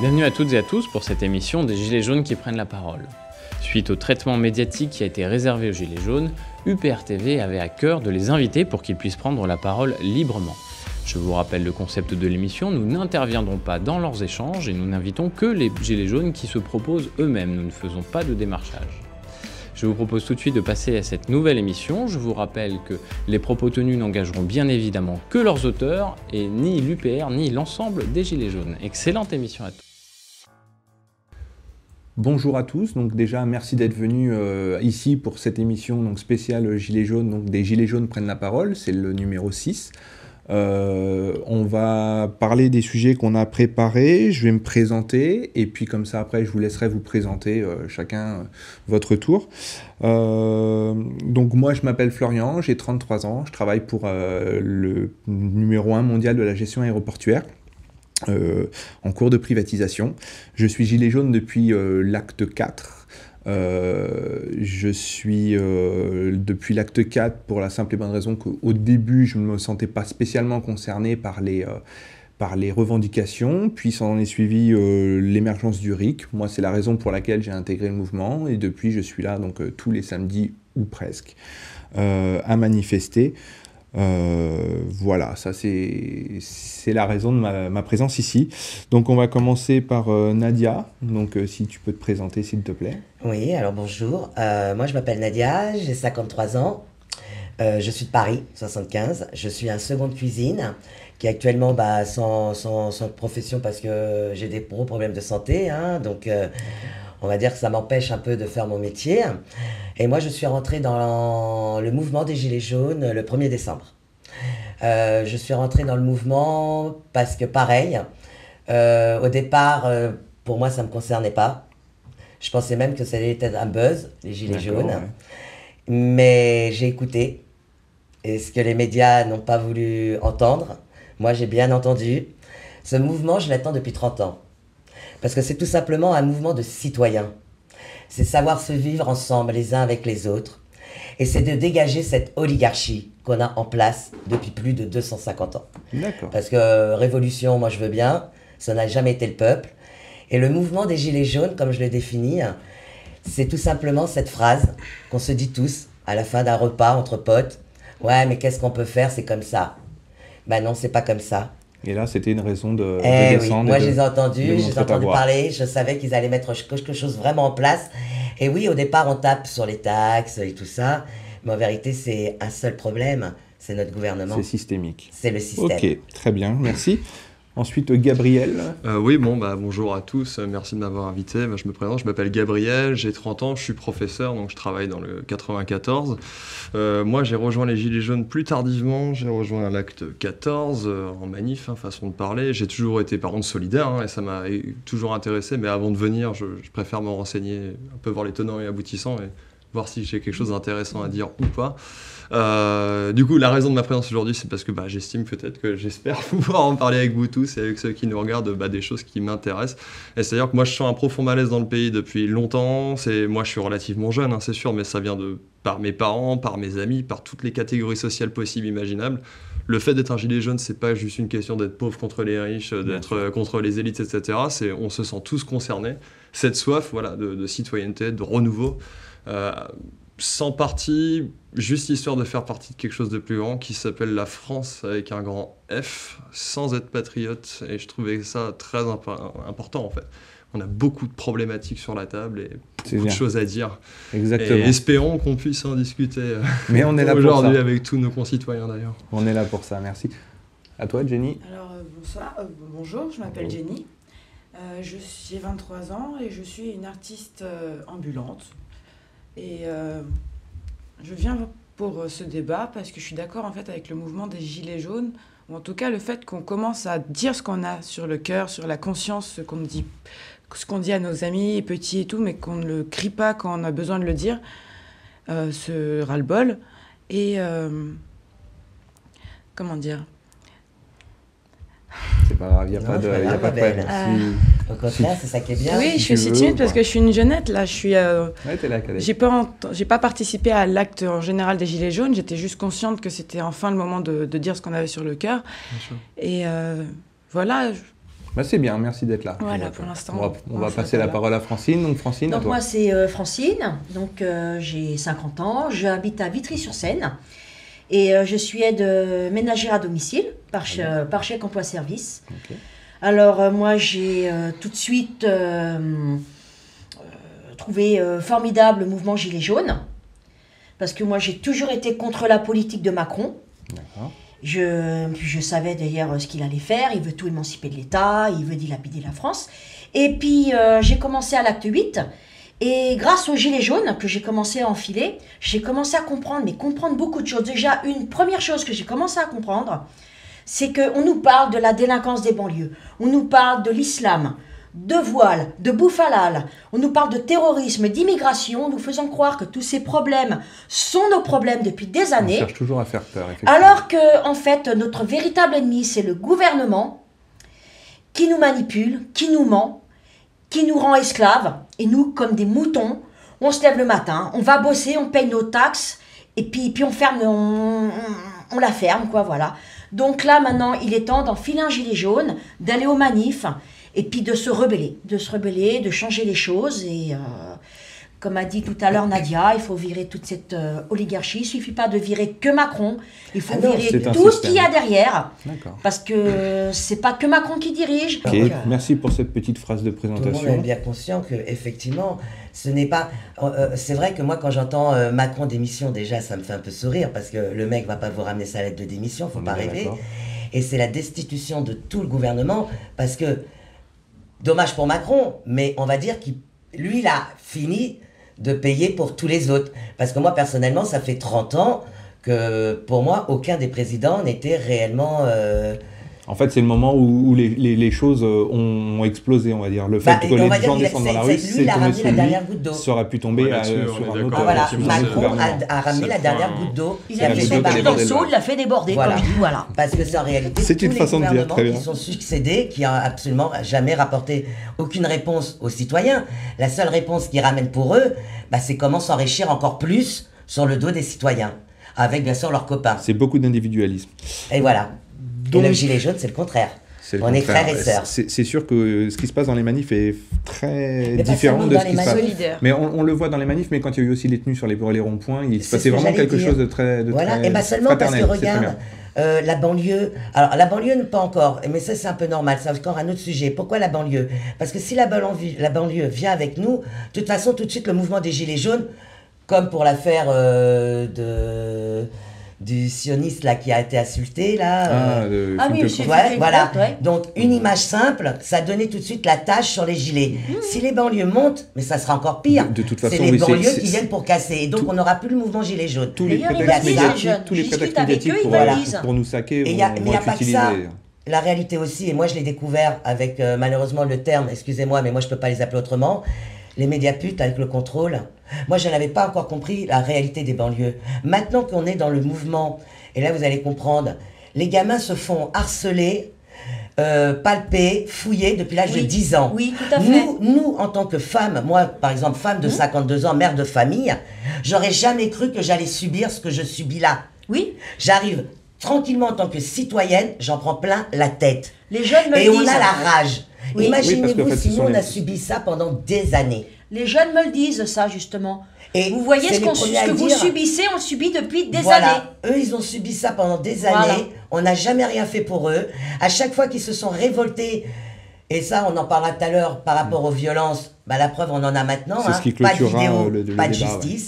Bienvenue à toutes et à tous pour cette émission des Gilets jaunes qui prennent la parole. Suite au traitement médiatique qui a été réservé aux Gilets jaunes, UPR TV avait à cœur de les inviter pour qu'ils puissent prendre la parole librement. Je vous rappelle le concept de l'émission, nous n'interviendrons pas dans leurs échanges et nous n'invitons que les Gilets jaunes qui se proposent eux-mêmes, nous ne faisons pas de démarchage. Je vous propose tout de suite de passer à cette nouvelle émission. Je vous rappelle que les propos tenus n'engageront bien évidemment que leurs auteurs et ni l'UPR ni l'ensemble des Gilets jaunes. Excellente émission à tous. Bonjour à tous, donc déjà merci d'être venus euh, ici pour cette émission donc spéciale Gilets jaunes, donc des Gilets jaunes prennent la parole, c'est le numéro 6. Euh, on va parler des sujets qu'on a préparés, je vais me présenter, et puis comme ça après je vous laisserai vous présenter euh, chacun votre tour. donc moi je m'appelle Florian, j'ai 33 ans, je travaille pour le numéro 1 mondial de la gestion aéroportuaire. Euh, en cours de privatisation. Je suis gilet jaune depuis euh, l'acte 4. Euh, je suis depuis l'acte 4 pour la simple et bonne raison qu'au début, je ne me sentais pas spécialement concerné par les, par les revendications, puis ça en est suivi l'émergence du RIC. Moi, c'est la raison pour laquelle j'ai intégré le mouvement, et depuis, je suis là donc tous les samedis ou presque à manifester. Euh, voilà, ça c'est la raison de ma, présence ici. Donc on va commencer par euh, Nadia. Donc euh, si tu peux te présenter s'il te plaît. Oui, alors bonjour. moi je m'appelle Nadia, j'ai 53 ans. je suis de Paris, 75. Je suis un second de cuisine qui actuellement bah, sans, sans, sans, profession parce que j'ai des gros problèmes de santé. Hein, donc on va dire que ça m'empêche un peu de faire mon métier. Et moi, je suis rentrée dans le mouvement des Gilets jaunes le 1er décembre. Euh, je suis rentrée dans le mouvement parce que, pareil, euh, au départ, euh, pour moi, ça ne me concernait pas. Je pensais même que ça allait être un buzz, les Gilets jaunes. Mais j'ai écouté. Et ce que les médias n'ont pas voulu entendre, moi, j'ai bien entendu. Ce mouvement, je l'attends depuis 30 ans. Parce que c'est tout simplement un mouvement de citoyens. C'est savoir se vivre ensemble les uns avec les autres. Et c'est de dégager cette oligarchie qu'on a en place depuis plus de 250 ans. Parce que euh, révolution, moi je veux bien, ça n'a jamais été le peuple. Et le mouvement des Gilets jaunes, comme je le définis, c'est tout simplement cette phrase qu'on se dit tous à la fin d'un repas entre potes. Ouais, mais qu'est-ce qu'on peut faire? C'est comme ça. Ben non, c'est pas comme ça. Et là, c'était une raison de, eh descendre. Oui. Moi, je les ai entendus, j'ai entendu parler, je savais qu'ils allaient mettre quelque chose vraiment en place. Et oui, au départ, on tape sur les taxes et tout ça, mais en vérité, c'est un seul problème, c'est notre gouvernement. C'est systémique. C'est le système. Ok, très bien, merci. Ensuite, Gabriel. Euh, oui, bon, bah, bonjour à tous, merci de m'avoir invité. Bah, je me présente, je m'appelle Gabriel, j'ai 30 ans, je suis professeur, donc je travaille dans le 94. Euh, moi, j'ai rejoint les Gilets jaunes plus tardivement, j'ai rejoint l'acte 14 euh, en manif, hein, façon de parler. J'ai toujours été par contre solidaire hein, et ça m'a toujours intéressé, mais avant de venir, je, je préfère me renseigner, un peu voir les tenants et aboutissants et voir si j'ai quelque chose d'intéressant à dire ou pas. Euh, du coup, la raison de ma présence aujourd'hui, c'est parce que bah, j'estime peut-être que j'espère pouvoir en parler avec vous tous et avec ceux qui nous regardent bah, des choses qui m'intéressent. Et c'est-à-dire que moi, je sens un profond malaise dans le pays depuis longtemps. C'est moi, je suis relativement jeune, hein, c'est sûr, mais ça vient de par mes parents, par mes amis, par toutes les catégories sociales possibles, imaginables. Le fait d'être un gilet jaune, c'est pas juste une question d'être pauvre contre les riches, d'être euh, contre les élites, etc. C'est on se sent tous concernés. Cette soif, voilà, de, citoyenneté, de renouveau. Euh, sans parti, juste histoire de faire partie de quelque chose de plus grand qui s'appelle la France avec un grand F, sans être patriote. Et je trouvais ça très important en fait. On a beaucoup de problématiques sur la table et beaucoup de choses à dire. Exactement. Et espérons qu'on puisse en discuter euh, Mais on est là aujourd'hui avec tous nos concitoyens d'ailleurs. On est là pour ça, merci. À toi, Jenny. Alors, euh, bonsoir, euh, bonjour, je m'appelle Jenny. j'ai 23 ans et je suis une artiste ambulante. Et euh, je viens pour euh, ce débat parce que je suis d'accord en fait avec le mouvement des Gilets jaunes, ou en tout cas le fait qu'on commence à dire ce qu'on a sur le cœur, sur la conscience, ce qu'on dit, ce qu'on dit à nos amis petits et tout, mais qu'on ne le crie pas quand on a besoin de le dire, euh, ce ras-le-bol. Et comment dire? C'est pas grave, il n'y a, pas de, y a pas de problème. Au contraire, c'est ça qui est bien. Oui, je suis aussi timide parce que je suis une jeunette. Là, je suis. Euh, ouais, là, j'ai pas, j'ai pas participé à l'acte en général des Gilets jaunes. J'étais juste consciente que c'était enfin le moment de, de dire ce qu'on avait sur le cœur. Et euh, voilà. Bah, c'est bien, merci d'être là. Voilà, On va- pour l'instant, On va, on on va va passer la là. parole à Francine. Donc Francine, Donc toi. moi c'est euh, Francine, donc euh, j'ai 50 ans, j'habite à Vitry-sur-Seine et euh, je suis aide euh, ménagère à domicile par, par chèque emploi service. Alors euh, moi j'ai tout de suite trouvé formidable le mouvement Gilets jaunes parce que moi j'ai toujours été contre la politique de Macron. Je, je savais d'ailleurs ce qu'il allait faire. Il veut tout émanciper de l'État, il veut dilapider la France. Et puis euh, j'ai commencé à l'acte 8. Et grâce aux gilets jaunes que j'ai commencé à enfiler, j'ai commencé à comprendre, mais comprendre beaucoup de choses. Déjà, une première chose que j'ai commencé à comprendre, c'est qu'on nous parle de la délinquance des banlieues, on nous parle de l'islam, de voile, de bouffe halal, on nous parle de terrorisme, d'immigration, nous faisant croire que tous ces problèmes sont nos problèmes depuis des On années. cherche toujours à faire peur. Alors que, en fait, notre véritable ennemi, c'est le gouvernement qui nous manipule, qui nous ment, qui nous rend esclaves. Et nous, comme des moutons, on se lève le matin, on va bosser, on paye nos taxes, et puis, puis on ferme, on, la ferme, quoi, voilà. Donc là, maintenant, il est temps d'enfiler un gilet jaune, d'aller aux manifs, et puis de se rebeller, de se rebeller, de changer les choses. Et euh, comme a dit tout à l'heure Nadia, il faut virer toute cette euh, oligarchie. Il suffit pas de virer que Macron, il faut Ah non, virer tout ce qu'il y a derrière, parce que c'est pas que Macron qui dirige. Donc, euh, merci pour cette petite phrase de Tout le monde présentation. est bien conscient que effectivement, ce n'est pas. euh, c'est vrai que moi, quand j'entends euh, Macron démission, déjà, ça me fait un peu sourire parce que le mec va pas vous ramener sa lettre de démission, faut On pas rêver. Et c'est la destitution de tout le gouvernement parce que dommage pour Macron, mais on va dire qu'il lui, il a fini de payer pour tous les autres. Parce que moi, personnellement, ça fait 30 ans que pour moi, aucun des présidents n'était réellement. euh, En fait, c'est le moment où, où les, les- les choses euh, ont explosé, on va dire. Le fait Bah, que les dire gens descendent dans la c'est- rue, c'est- la aurait pu tomber Ouais, euh, sur un autre Ah, voilà, Macron a, a ramené C'est la le dernière goutte d'eau. il C'est a a barres dans seau, il l'a fait déborder, Voilà. comme. Parce que c'est en réalité C'est tous une les façon de dire, gouvernements très bien. qui sont succédés, qui n'ont absolument jamais rapporté aucune réponse aux citoyens. La seule réponse qu'ils ramènent pour eux, bah, c'est comment s'enrichir encore plus sur le dos des citoyens, avec bien sûr leurs copains. C'est beaucoup d'individualisme. Et voilà. Donc- Et le gilet jaune, c'est le contraire. On est frères et sœurs. C'est sûr que ce qui se passe dans les manifs est très Mais différent de ce qui se passe. Mais on, on le voit dans les manifs, mais quand il y a eu aussi les tenues sur les, les ronds-points, il se C'est passait vraiment quelque dire. chose de très, de Voilà, très et pas seulement parce que regarde, bien. euh, la banlieue. Alors la banlieue, pas encore, mais ça c'est un peu normal, c'est encore un autre sujet. Pourquoi la banlieue? Parce que si la banlieue, la banlieue vient avec nous, de toute façon, tout de suite, le mouvement des Gilets jaunes, comme pour l'affaire euh, de du sioniste là qui a été insulté là. Ah, euh, le Ah oui, monsieur. Ouais, voilà. ouais. Donc une image simple, ça donnait tout de suite la tâche sur les gilets. Si les banlieues montent, mais ça sera encore pire. De- de toute c'est façon, les oui, c'est- banlieues c'est- qui viennent pour casser. Et donc tout- on n'aura plus le mouvement gilet jaune. tous les prétextes médiatiques, les les je pour, pour nous saquer Et vont, mais vont il y a pas que ça. La réalité aussi, et moi je l'ai découvert avec euh, malheureusement le terme, excusez-moi, mais moi je peux pas les appeler autrement, les médias putes avec le contrôle. Moi je n'avais pas encore compris la réalité des banlieues. Maintenant qu'on est dans le mouvement, et là vous allez comprendre, les gamins se font harceler, euh, palper, fouiller depuis l'âge Oui. de 10 ans. Oui, tout à fait. Nous, nous, en tant que femme, moi par exemple, femme de 52 ans, mère de famille, j'aurais jamais cru que j'allais subir ce que je subis là. Oui, J'arrive tranquillement en tant que citoyenne, j'en prends plein la tête. les jeunes me Et le on disent. a la rage. Oui. Oui, parce Imaginez-vous si nous, on a subi ça pendant des années. Les jeunes me le disent, ça, justement. Et Vous voyez ce, ce que vous subissez, on le subit depuis des voilà. années. Eux, ils ont subi ça pendant des années. Voilà. On n'a jamais rien fait pour eux. À chaque fois qu'ils se sont révoltés, et ça, on en parlera tout à l'heure par rapport aux violences, bah, la preuve, on en a maintenant. C'est ce hein. qui pas de vidéo, euh, le- le pas de ouais.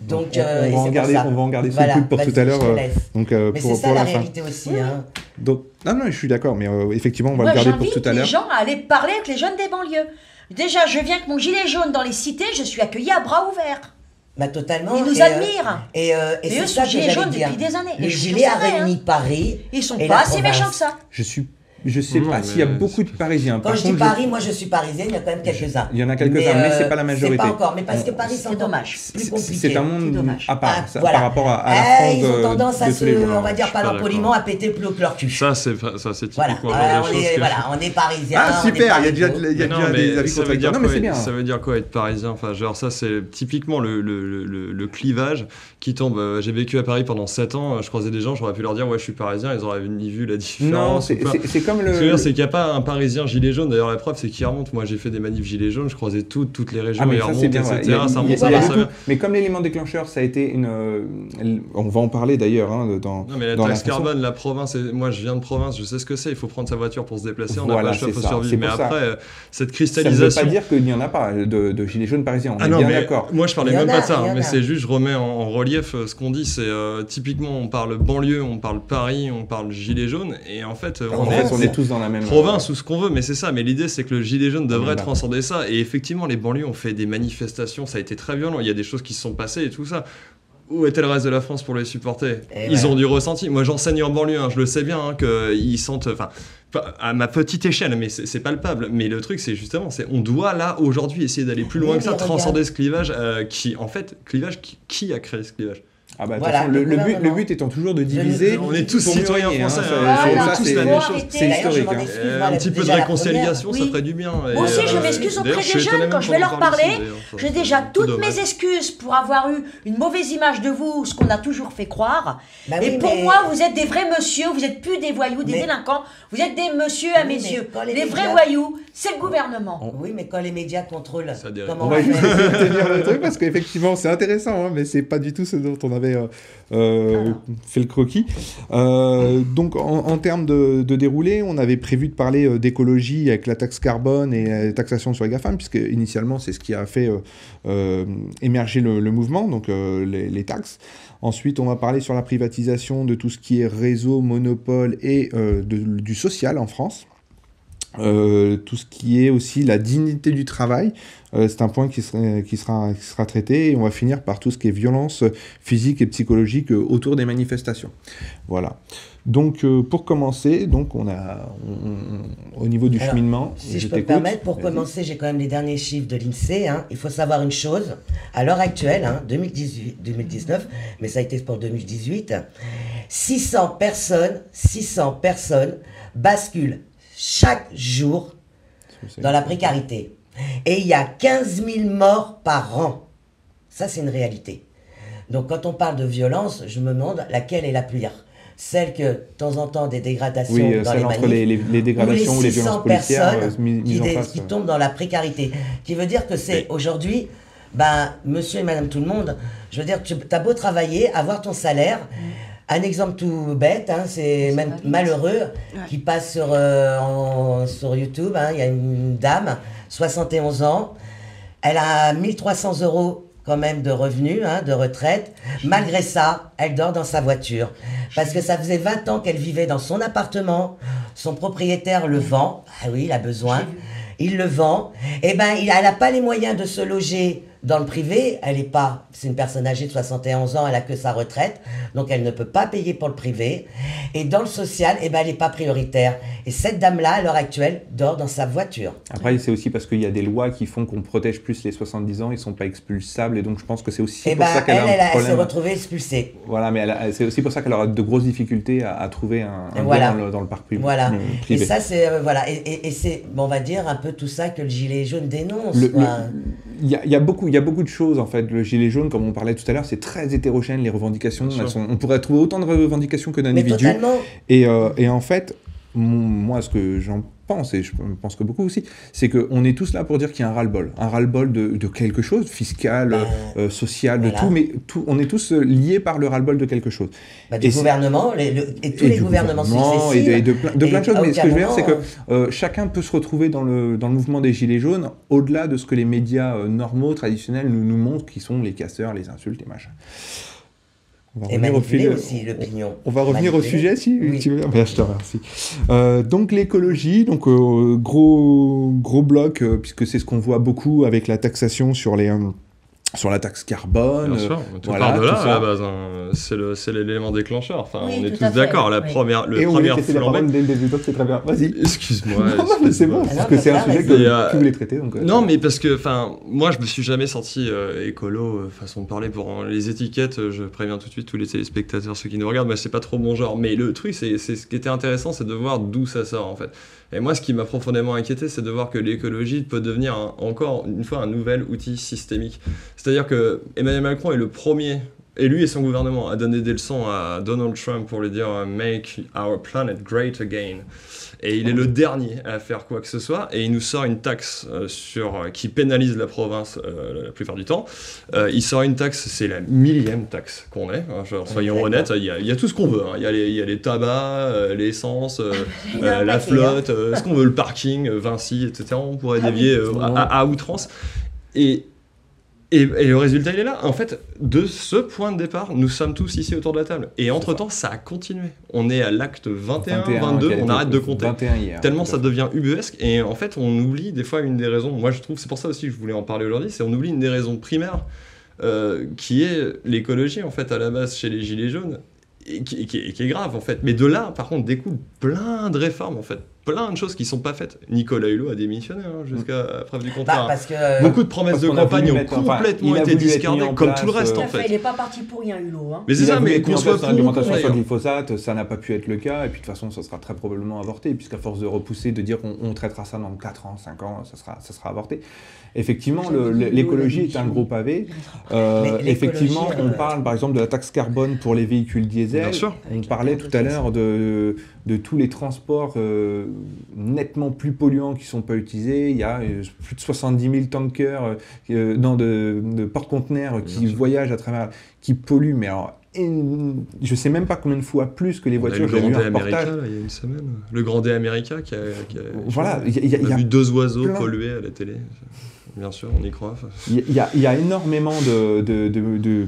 Donc, on, euh, on et va en garder, on va en garder Voilà, coup pour tout à l'heure. euh. Donc euh, Mais pour, c'est ça pour la la fin. réalité aussi. Hein. Donc, non, non, je suis d'accord, mais euh, effectivement, on va Moi, le garder pour tout à les l'heure. gens à aller parler avec les jeunes des banlieues. Déjà, je viens avec mon gilet jaune dans les cités, je suis accueillie à bras ouverts. Bah, totalement. Ils nous Et, euh, admirent. Et, euh, et c'est eux sont gilets jaunes depuis des années. Le Et gilet a réuni hein. Paris. Ils sont et pas si méchants que ça. Je suis, je sais Non, pas mais s'il y a beaucoup de Parisiens. Quand Par je dis contre, Paris, moi je suis parisienne, il y a quand même quelques-uns. Il y en a quelques-uns, mais c'est pas la majorité. C'est pas encore, mais parce que Paris c'est dommage. plus c'est- compliqué. c'est un C'est monde dommage. à part, Ah, ça, voilà. par rapport à, à la Eh, France ils ont de- tendance à de se, on va dire pas poliment, à péter plus haut que leur cul. Ça, c'est ça, c'est Voilà, typiquement Euh, le on est, que voilà, on est parisiens. Ah super, il y a déjà, y a Mais déjà non, des mais avis contradictoires. Non, mais c'est bien. ça veut dire quoi être parisien? Enfin, genre ça, c'est typiquement le, le, le, le clivage qui tombe. Euh, J'ai vécu à Paris pendant 7 ans. euh, Je croisais des gens, j'aurais pu leur dire ouais, je suis parisien. Ils auraient ni vu la Non, différence. c'est- c'est comme le. Ce que je veux dire, c'est qu'il n'y a pas un Parisien gilet jaune. D'ailleurs, la preuve, c'est qu'il remonte. Moi, j'ai fait des manifs gilets jaunes, je croisais tout, toutes les régions, Ah, mais et ça, remonte, c'est bien. etc. a- ça remonte, ça va, ça va. Mais comme l'élément déclencheur, ça a été une. euh, On va en parler d'ailleurs hein, dans. Non, mais la dans taxe carbone, la province, et- moi je viens de province, je sais ce que c'est. Il faut prendre sa voiture pour se déplacer. On n'a Voilà, pas le choix, survivre. Mais après, euh, cette Ça ne veut cristallisation. pas dire qu'il n'y en a pas de, de gilets jaunes parisiens. On Ah est non, bien mais d'accord. moi je parlais même a, pas de ça, hein, mais c'est juste, je remets en, relief euh, ce qu'on dit. C'est typiquement, on parle banlieue, on parle Paris, on parle gilet jaune, et en fait, on est on est tous dans la même. province ou ce qu'on veut, mais c'est ça. Mais l'idée, c'est que le gilet jaune devrait transcender ça. Et effectivement, les banlieues ont fait des manifestations, ça a été très violent. Il y a des choses qui se sont passées et tout ça. Où était le reste de la France pour les supporter? Et Ils ouais. ont du ressenti. Moi, j'enseigne en banlieue, hein, je le sais bien, hein, qu'ils sentent. Enfin, à ma petite échelle, mais c'est palpable. Mais le truc, c'est justement, c'est on doit là aujourd'hui essayer d'aller plus loin Oui, que ça, regarde. transcender ce clivage euh, qui, en fait, clivage qui, qui a créé ce clivage? Ah bah, Voilà, façon, le, but, le gouvernement. but étant toujours de diviser. On est tous citoyens mieux français, hein, c'est- la même chose. C'est D'ailleurs, je historique. hein. Euh, un petit peu de réconciliation, ça ferait du bien. Aussi, je euh, m'excuse auprès des jeunes quand je vais leur parle parler. J'ai déjà toutes mes excuses pour avoir eu une mauvaise image de vous, ce qu'on a toujours fait croire. Bah et pour mais- moi, vous êtes des vrais monsieur, vous êtes plus des voyous, des Mais- délinquants, vous êtes des messieurs à Oui, mes yeux. les vrais voyous, c'est le gouvernement. Oui, mais quand les médias contrôlent, comment On va juste tenir le truc parce qu'effectivement c'est intéressant, hein, mais c'est pas du tout ce dont on avait euh, euh, fait le croquis. Euh, donc en, en termes de, de déroulé, on avait prévu de parler d'écologie avec la taxe carbone et la taxation sur les GAFAM, puisque initialement c'est ce qui a fait euh, émerger le, le mouvement, donc les, les taxes. Ensuite, on va parler sur la privatisation de tout ce qui est réseau, monopole et de- du social en France. Euh, tout ce qui est aussi la dignité du travail, euh, c'est un point qui, serait- qui, sera, qui sera traité et on va finir par tout ce qui est violence physique et psychologique euh, autour des manifestations. Voilà. Donc euh, pour commencer, donc on a on- on- au niveau du Alors, cheminement. Si je, peux me permettre, pour commencer, j'ai quand même les derniers chiffres de l'INSEE. hein. Il faut savoir une chose, à l'heure actuelle, hein, 2018, 2019, mais ça a été pour 2018, 600 personnes, 600 personnes basculent chaque jour dans la précarité. Et il y a 15 000 morts par an. Ça, c'est une réalité. Donc, quand on parle de violence, je me demande laquelle est la pire. Celle que, de temps en temps, des dégradations Oui, euh, dans celle les entre manifs, les, les- les dégradations ou les, 600 violences policières euh, personnes mis- mises qui, en dé- face. qui euh. tombent dans la précarité. Qui veut dire que c'est aujourd'hui, ben, monsieur et madame tout le monde, je veux dire, tu as beau travailler, avoir ton salaire. Un exemple tout bête, hein, c'est même malheureux, Ouais. qui passe sur, euh, en- sur YouTube. hein, Il y a une dame, 71 ans, elle a 1300 euros quand même de revenus, hein, de retraite. Malgré ça, elle dort dans sa voiture. Parce que ça faisait 20 ans qu'elle vivait dans son appartement. Son propriétaire le vend. Ah oui, il a besoin. Il le vend. Eh ben, il, elle n'a pas les moyens de se loger dans le privé. Elle est pas, c'est une personne âgée de 71 ans, elle a que sa retraite. Donc, elle ne peut pas payer pour le privé. Et dans le social, eh ben, elle n'est pas prioritaire. Et cette dame-là, à l'heure actuelle, dort dans sa voiture. Après, c'est aussi parce qu'il y a des lois qui font qu'on protège plus les 70 ans, ils sont pas expulsables, et donc je pense que c'est aussi Et pour ben, ça qu'elle elle, a un elle, elle s'est retrouvée expulsée. Voilà, mais c'est aussi pour ça qu'elle aura de grosses difficultés à, à trouver un, un voilà. dans le, dans le parc public. Voilà. euh, Et privé. ça, c'est euh, voilà. Et, et- et c'est, on va dire un peu tout ça que le gilet jaune dénonce. Le- y, a, il y a beaucoup, il y a beaucoup de choses en fait. Le gilet jaune, comme on parlait tout à l'heure, c'est très hétérogène. Les revendications, elles sont- on pourrait trouver autant de revendications que d'individus. Et, euh, et en fait, mon- moi, ce que j'en pense, et je pense que beaucoup aussi, c'est qu'on est tous là pour dire qu'il y a un ras-le-bol. Un ras-le-bol de, de quelque chose, fiscal, Ben, euh, social, de tout, mais tout, on est tous euh, liés par le ras-le-bol de quelque chose. Bah, du Et gouvernement, les- le- et tous Et les gouvernements gouvernement, successifs. et de, plein, de Et plein de choses. Mais ce que je veux dire, c'est que euh, chacun peut se retrouver dans le, dans le mouvement des Gilets jaunes, au-delà de ce que les médias normaux, traditionnels, nous, nous montrent, qui sont les casseurs, les insultes, les machins. On va Et revenir au fil- aussi l'opinion. on va revenir au sujet, si Oui. tu veux. Ben, je te remercie. Euh, donc l'écologie, donc euh, gros gros bloc, euh, puisque c'est ce qu'on voit beaucoup avec la taxation sur les euh, sur la taxe carbone. Bien euh, sûr, tout voilà, part de là tout à la base. hein. C'est le- c'est l'élément déclencheur. Enfin, Oui, on est tout tous d'accord. La oui. première, le et on première la flambée- parole dès le début, donc c'est très bien. Vas-y. Excuse-moi. non, non, mais c'est bon, parce que c'est un sujet que euh, tu voulais traiter. Donc, euh, Non, mais parce que, enfin, moi, je me suis jamais senti euh, écolo, euh, façon de parler. Pour les étiquettes, euh, je préviens tout de suite tous les téléspectateurs, ceux qui nous regardent, mais c'est pas trop mon genre. Mais le truc, c'est c'est ce qui était intéressant, c'est de voir d'où ça sort, en fait. Et moi, ce qui m'a profondément inquiété, c'est de voir que l'écologie peut devenir encore une fois un nouvel outil systémique. C'est-à-dire que Emmanuel Macron est le premier et lui et son gouvernement a donné des leçons à Donald Trump pour lui dire euh, Make our planet great again. Et il est le dernier à faire quoi que ce soit. Et il nous sort une taxe euh, sur, euh, qui pénalise la province euh, la plupart du temps. Il sort une taxe, c'est la millième taxe qu'on ait. hein, genre, soyons honnêtes, il y, a, il y a tout ce qu'on veut. hein. Il y, a les- il y a les tabacs, l'essence, la hein. flotte, ce qu'on veut, le parking, Vinci, etc. On pourrait Ah dévier à, à- à outrance. Et, et, et le résultat, il est là. En fait, de ce point de départ, nous sommes tous ici autour de la table. Et entre-temps, ça. a continué. On est à l'acte 21, 22, qui a on été- arrête de compter. 21 hier. Tellement ça devient ubuesque et en fait on oublie des fois une des raisons, moi je trouve c'est pour ça aussi que je voulais en parler aujourd'hui, c'est on oublie une des raisons primaires euh, qui est l'écologie en fait à la base chez les gilets jaunes et qui, et qui est, et qui est grave en fait. Mais de là par contre découlent plein de réformes en fait, plein de choses qui sont pas faites. Nicolas Hulot a démissionné hein, jusqu'à preuve du Bah, contraire. parce que. Beaucoup de promesses parce de campagne ont mettre- complètement été discardées comme tout le reste euh, en fait, il n'est pas parti pour rien, Hulot. Hein. Mais c'est ça, mais qu'on soit pour contre, sur le glyphosate, ça n'a pas pu être le cas, et puis de toute façon, ça sera très probablement avorté, puisqu'à force de repousser, de dire qu'on on traitera ça dans 4 ans, 5 ans, ça sera, ça sera avorté. Effectivement, l'écologie est un gros pavé. Euh, effectivement, on euh, parle par exemple de la taxe carbone pour les véhicules diesel. Bien sûr. On parlait tout à l'heure de, de tous les transports euh, nettement plus polluants qui ne sont pas utilisés. Il y a euh, plus de 70 000 tankers, euh, non, de, de porte-conteneurs qui voyagent à travers, qui polluent, mais alors, en- je sais même pas combien de fois plus que les On a voitures. le Grand un D America reportage. là, il y a une semaine. Le Grand D America qui a. qui a- Voilà, il y a- y a- y vu deux oiseaux pollués à la télé. Bien sûr, on y croit. Il y, a- y y énormément de, de, de- de-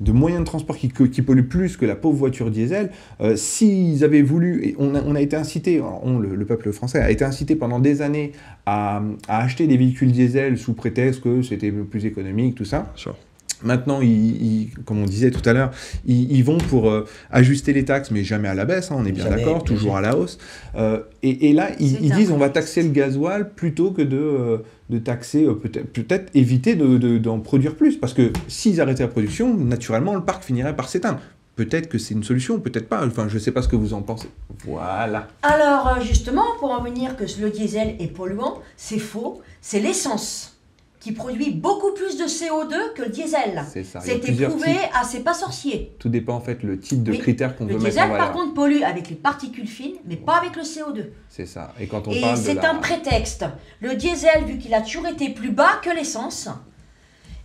de moyens de transport qui, qui polluent plus que la pauvre voiture diesel. Euh, S'ils avaient voulu, et on a, on a été incité, on, le, le peuple français a été incité pendant des années à, à acheter des véhicules diesel sous prétexte que c'était plus économique, tout ça. Sûr. Maintenant, ils, ils- comme on disait tout à l'heure, ils, ils vont pour euh, ajuster les taxes, mais jamais à la baisse, hein, on est bien d'accord, toujours à la hausse. Euh, et, et là, ils, disent on va taxer le gasoil plutôt que de, euh, de taxer, peut-être peut éviter d'en de, produire plus. Parce que s'ils arrêtaient la production, naturellement, le parc finirait par s'éteindre. Peut-être que c'est une solution, peut-être pas. Enfin, je ne sais pas ce que vous en pensez. Voilà. Alors, justement, pour en venir que le diesel est polluant, c'est faux. C'est l'essence qui produit beaucoup plus de CO2 que le diesel. C'est ça. Plusieurs prouvé à C'est pas sorcier. Tout dépend en fait le type de Oui. critères qu'on Le veut mettre diesel, en par contre, pollue avec les particules fines, mais pas avec le CO2. C'est ça. Et quand on Et parle de c'est la... un prétexte. Le diesel, vu qu'il a toujours été plus bas que l'essence,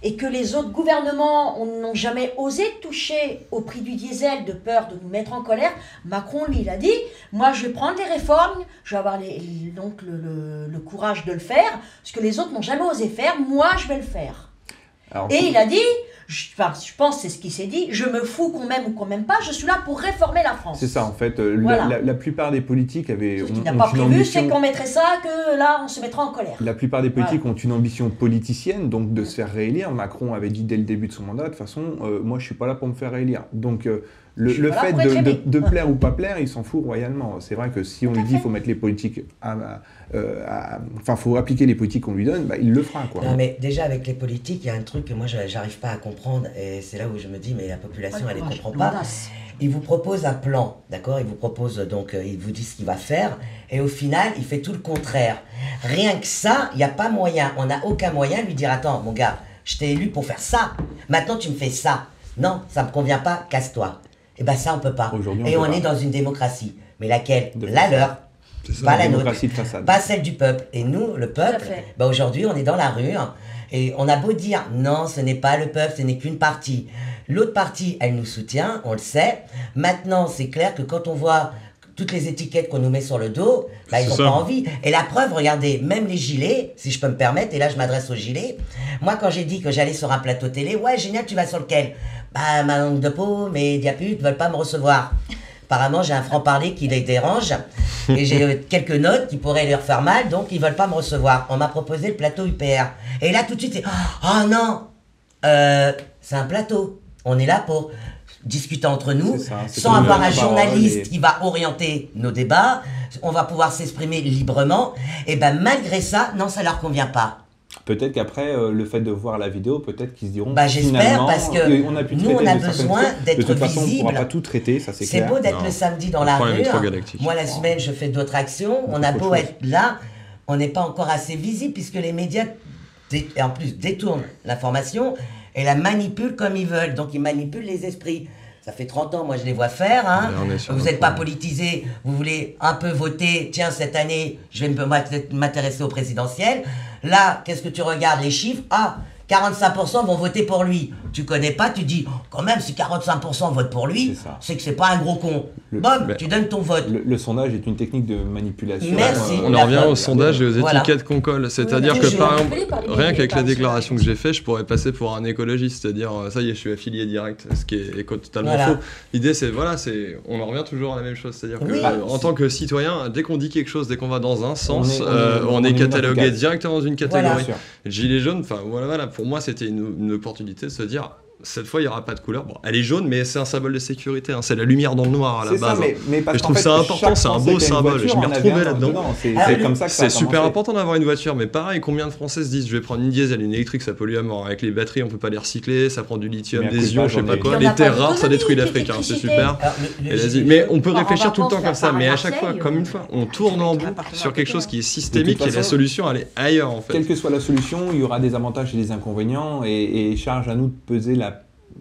et que les autres gouvernements on- n'ont jamais osé toucher au prix du diesel de peur de nous mettre en colère, Macron, lui, il a dit, moi, je vais prendre les réformes, je vais avoir les- donc le, le- le courage de le faire, ce que les autres n'ont jamais osé faire, moi, je vais le faire. Alors, Et il a dit, je, enfin, je pense c'est ce qu'il s'est dit, je me fous qu'on m'aime ou qu'on m'aime pas, je suis là pour réformer la France. C'est ça, en fait. euh, la- Voilà. la, la plupart des politiques avaient. Ce ont- qu'il n'a pas prévu, ambition- c'est qu'on mettrait ça, que là, on se mettra en colère. La plupart des politiques ont une ambition politicienne, donc de se faire réélire. Macron avait dit dès le début de son mandat, de toute façon, euh, moi je suis pas là pour me faire réélire. Donc euh, le, le fait de, de- plaire ou pas plaire, il s'en fout royalement. C'est vrai que si on lui dit qu'il faut mettre les politiques, à, à- euh, à- enfin faut appliquer les politiques qu'on lui donne, bah, il le fera quoi. Non, mais déjà, avec les politiques, il y a un truc que moi, je- j'arrive pas à comprendre. Et c'est là où je me dis, mais la population, elle ne comprend pas. Il vous propose un plan, d'accord? Il vous propose donc, euh, il vous dit ce qu'il va faire, et au final, il fait tout le contraire. Rien que ça, il n'y a pas moyen, on n'a aucun moyen de lui dire Attends, mon gars, je t'ai élu pour faire ça, maintenant tu me fais ça. Non, ça me convient pas, casse-toi. Et ben ça, on peut pas. On Et peut on pas. est dans une démocratie. Mais laquelle? De La façade. leur, C'est ça. pas la nôtre. Démocratie de façade. pas celle du peuple. Et nous, le peuple, bah aujourd'hui, on est dans la rue hein, et on a beau dire non, ce n'est pas le peuple, ce n'est qu'une partie. L'autre partie, elle nous soutient, on le sait. Maintenant, c'est clair que quand on voit toutes les étiquettes qu'on nous met sur le dos, bah, ils n'ont pas envie. Et la preuve, regardez, même les gilets, si je peux me permettre, et là je m'adresse aux gilets, moi quand j'ai dit que j'allais sur un plateau télé, ouais génial, tu vas sur lequel? Bah ma langue de peau, mes diaputes veulent pas me recevoir. Apparemment, j'ai un franc-parler qui les dérange et j'ai euh, quelques notes qui pourraient leur faire mal, donc ils veulent pas me recevoir. On m'a proposé le plateau UPR. Et là, tout de suite, c'est Oh non Euh, C'est un plateau. On est là pour discuter entre nous, ça, sans avoir un journaliste et- qui va orienter nos débats. On va pouvoir s'exprimer librement. Et ben malgré ça, non, ça leur convient pas. Peut-être qu'après euh, le fait de voir la vidéo, peut-être qu'ils se diront. Bah, j'espère, finalement, parce que on a pu nous, on a besoin d'être De toute façon, on ne visible. pourra pas tout traiter, ça c'est beau d'être le samedi dans la rue. hein. Moi, la semaine, je fais d'autres actions. On a beau être là, on n'est pas encore assez visible puisque les médias, en plus, détournent l'information. et la manipulent comme ils veulent. Donc ils manipulent les esprits. Ça fait 30 ans, moi je les vois faire. Hein. Vous n'êtes pas politisé, vous voulez un peu voter. Tiens, cette année, je vais m'intéresser au présidentiel. Là, qu'est-ce que tu regardes les chiffres? Ah, 45% vont voter pour lui. Tu connais pas, tu dis, oh, quand même, si 45% votent pour lui, C'est que c'est pas un gros con. Le- Mais- tu donnes ton vote. Le, le sondage est une technique de manipulation. Merci. Euh, On en revient au sondage et aux Voilà. étiquettes qu'on colle. C'est-à-dire que par exemple, rien qu'avec la déclaration que j'ai faite, je pourrais passer pour un écologiste, c'est-à-dire euh, ça y est, je suis affilié direct, ce qui est, est totalement Voilà. faux. L'idée, c'est voilà, c'est on en revient toujours à la même chose, c'est-à-dire que Oui. euh, en tant que citoyen, dès qu'on dit quelque chose, dès qu'on va dans un sens, est- on est- euh, on, on est est dans une catalogué directement dans une Voilà. catégorie. sûr. Gilet jaune, enfin voilà, voilà, pour moi, c'était une, opportunité de se dire. Cette fois, il n'y aura pas de couleur. Bon, elle est jaune, mais c'est un symbole de sécurité. hein. C'est la lumière dans le noir à la ça, base. hein. mais, mais parce Et je trouve fait, ça important, c'est un beau symbole, voiture je m'y retrouvais là-dedans. dedans. C'est super important d'avoir une voiture, mais pareil, combien de Français se disent je vais prendre une diesel, une électrique, ça pollue à mort. Avec les batteries, on peut pas les recycler, ça prend du lithium, des de ions, je sais j'en pas quoi. Les terres rares, ça détruit l'Afrique, hein, c'est super. Mais on peut réfléchir tout le temps comme ça, mais à chaque fois, comme une fois, on tourne en boucle sur quelque chose qui est systémique et la solution, elle est ailleurs en fait. Quelle que soit la solution, il y aura des avantages et des inconvénients, et charge à nous de peser la,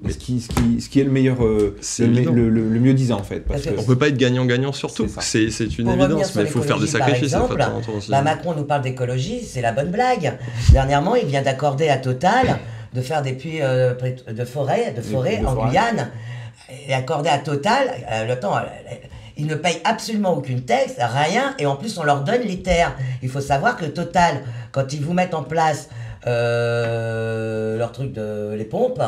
ce, qui, ce, qui, ce qui est le meilleur, euh, le, évident. le, le- le mieux disant en fait. Parce Parce que que- On peut pas être gagnant-gagnant sur tout, C'est une Pour évidence, mais il faut faire des par sacrifices en fait, exemple, en aussi. Bah, Macron nous parle d'écologie, c'est la bonne blague. Dernièrement, il vient d'accorder à Total de faire des puits euh, de forêt, de forêt de en forêt. Guyane. Et accordé à Total, euh, le temps, euh, ils ne payent absolument aucune taxe, rien, et en plus on leur donne les terres. Il faut savoir que Total, quand ils vous mettent en place euh, leur truc de les pompes,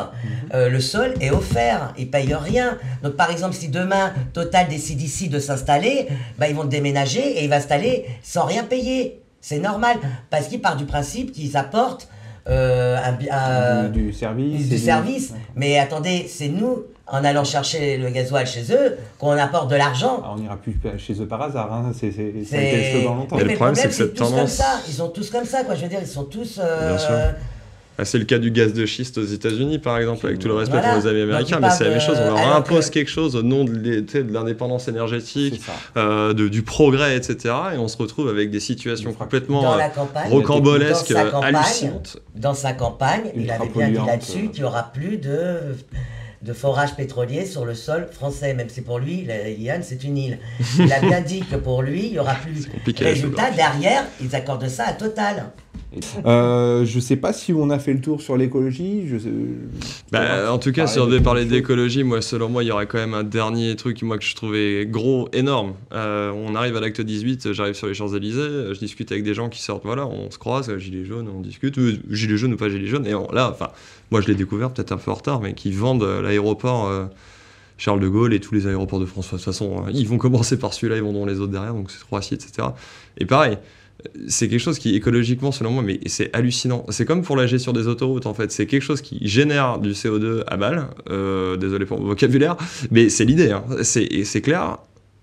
euh, le sol est offert, ils payent rien. Donc par exemple, si demain Total décide ici de s'installer, bah, ils vont déménager et ils vont s'installer sans rien payer. C'est normal, parce qu'ils partent du principe qu'ils apportent euh, un, du, du service. du service. Mais attendez, c'est nous, en allant chercher le gasoil chez eux, qu'on apporte de l'argent. Ah, on n'ira plus chez eux par hasard, hein. c'est, slogan longtemps. Mais Oui, le mais problème, c'est que c'est cette tous comme tendance- ça. Ils sont tous comme ça, quoi. Je veux dire, ils sont tous. euh, Bien sûr. Ah, c'est le cas du gaz de schiste aux États-unis, par exemple, avec tout le respect Voilà. pour les amis américains, mais c'est la même chose. On leur alors impose que- quelque chose au nom de l'indépendance énergétique, euh, de- du progrès, etc. Et on se retrouve avec des situations complètement dans euh, rocambolesques, dans sa euh, campagne, hallucinantes. dans sa campagne, il avait bien dit là-dessus euh. qu'il n'y aura plus de, de forage pétrolier sur le sol français, même si pour lui, la Guyane, c'est une île. Il a bien dit que pour lui, il n'y aura plus. la Résultat, derrière, ils accordent ça à Total. Euh, je sais pas si on a fait le tour sur l'écologie. Je, Bah, en tout cas, si on de devait parler d'écologie, moi, selon moi, il y aurait quand même un dernier truc moi, que je trouvais gros, énorme. Euh, on arrive à l'acte 18, j'arrive sur les Champs-Élysées, euh, je discute avec des gens qui sortent, voilà, on se croise, euh, gilet jaune, on discute, euh, gilet jaune ou pas gilet jaune, et on- là, enfin, moi je l'ai découvert peut-être un peu en retard, mais qui vendent l'aéroport euh, Charles de Gaulle et tous les aéroports de France. De toute façon, euh, ils vont commencer par celui-là, ils vendront les autres derrière, donc c'est Roissy, etc. Et pareil, c'est quelque chose qui écologiquement selon moi mais c'est hallucinant. C'est comme pour la gestion des autoroutes en fait. C'est quelque chose qui génère du CO2 à balle. Euh, désolé pour mon vocabulaire mais c'est l'idée hein. c'est clair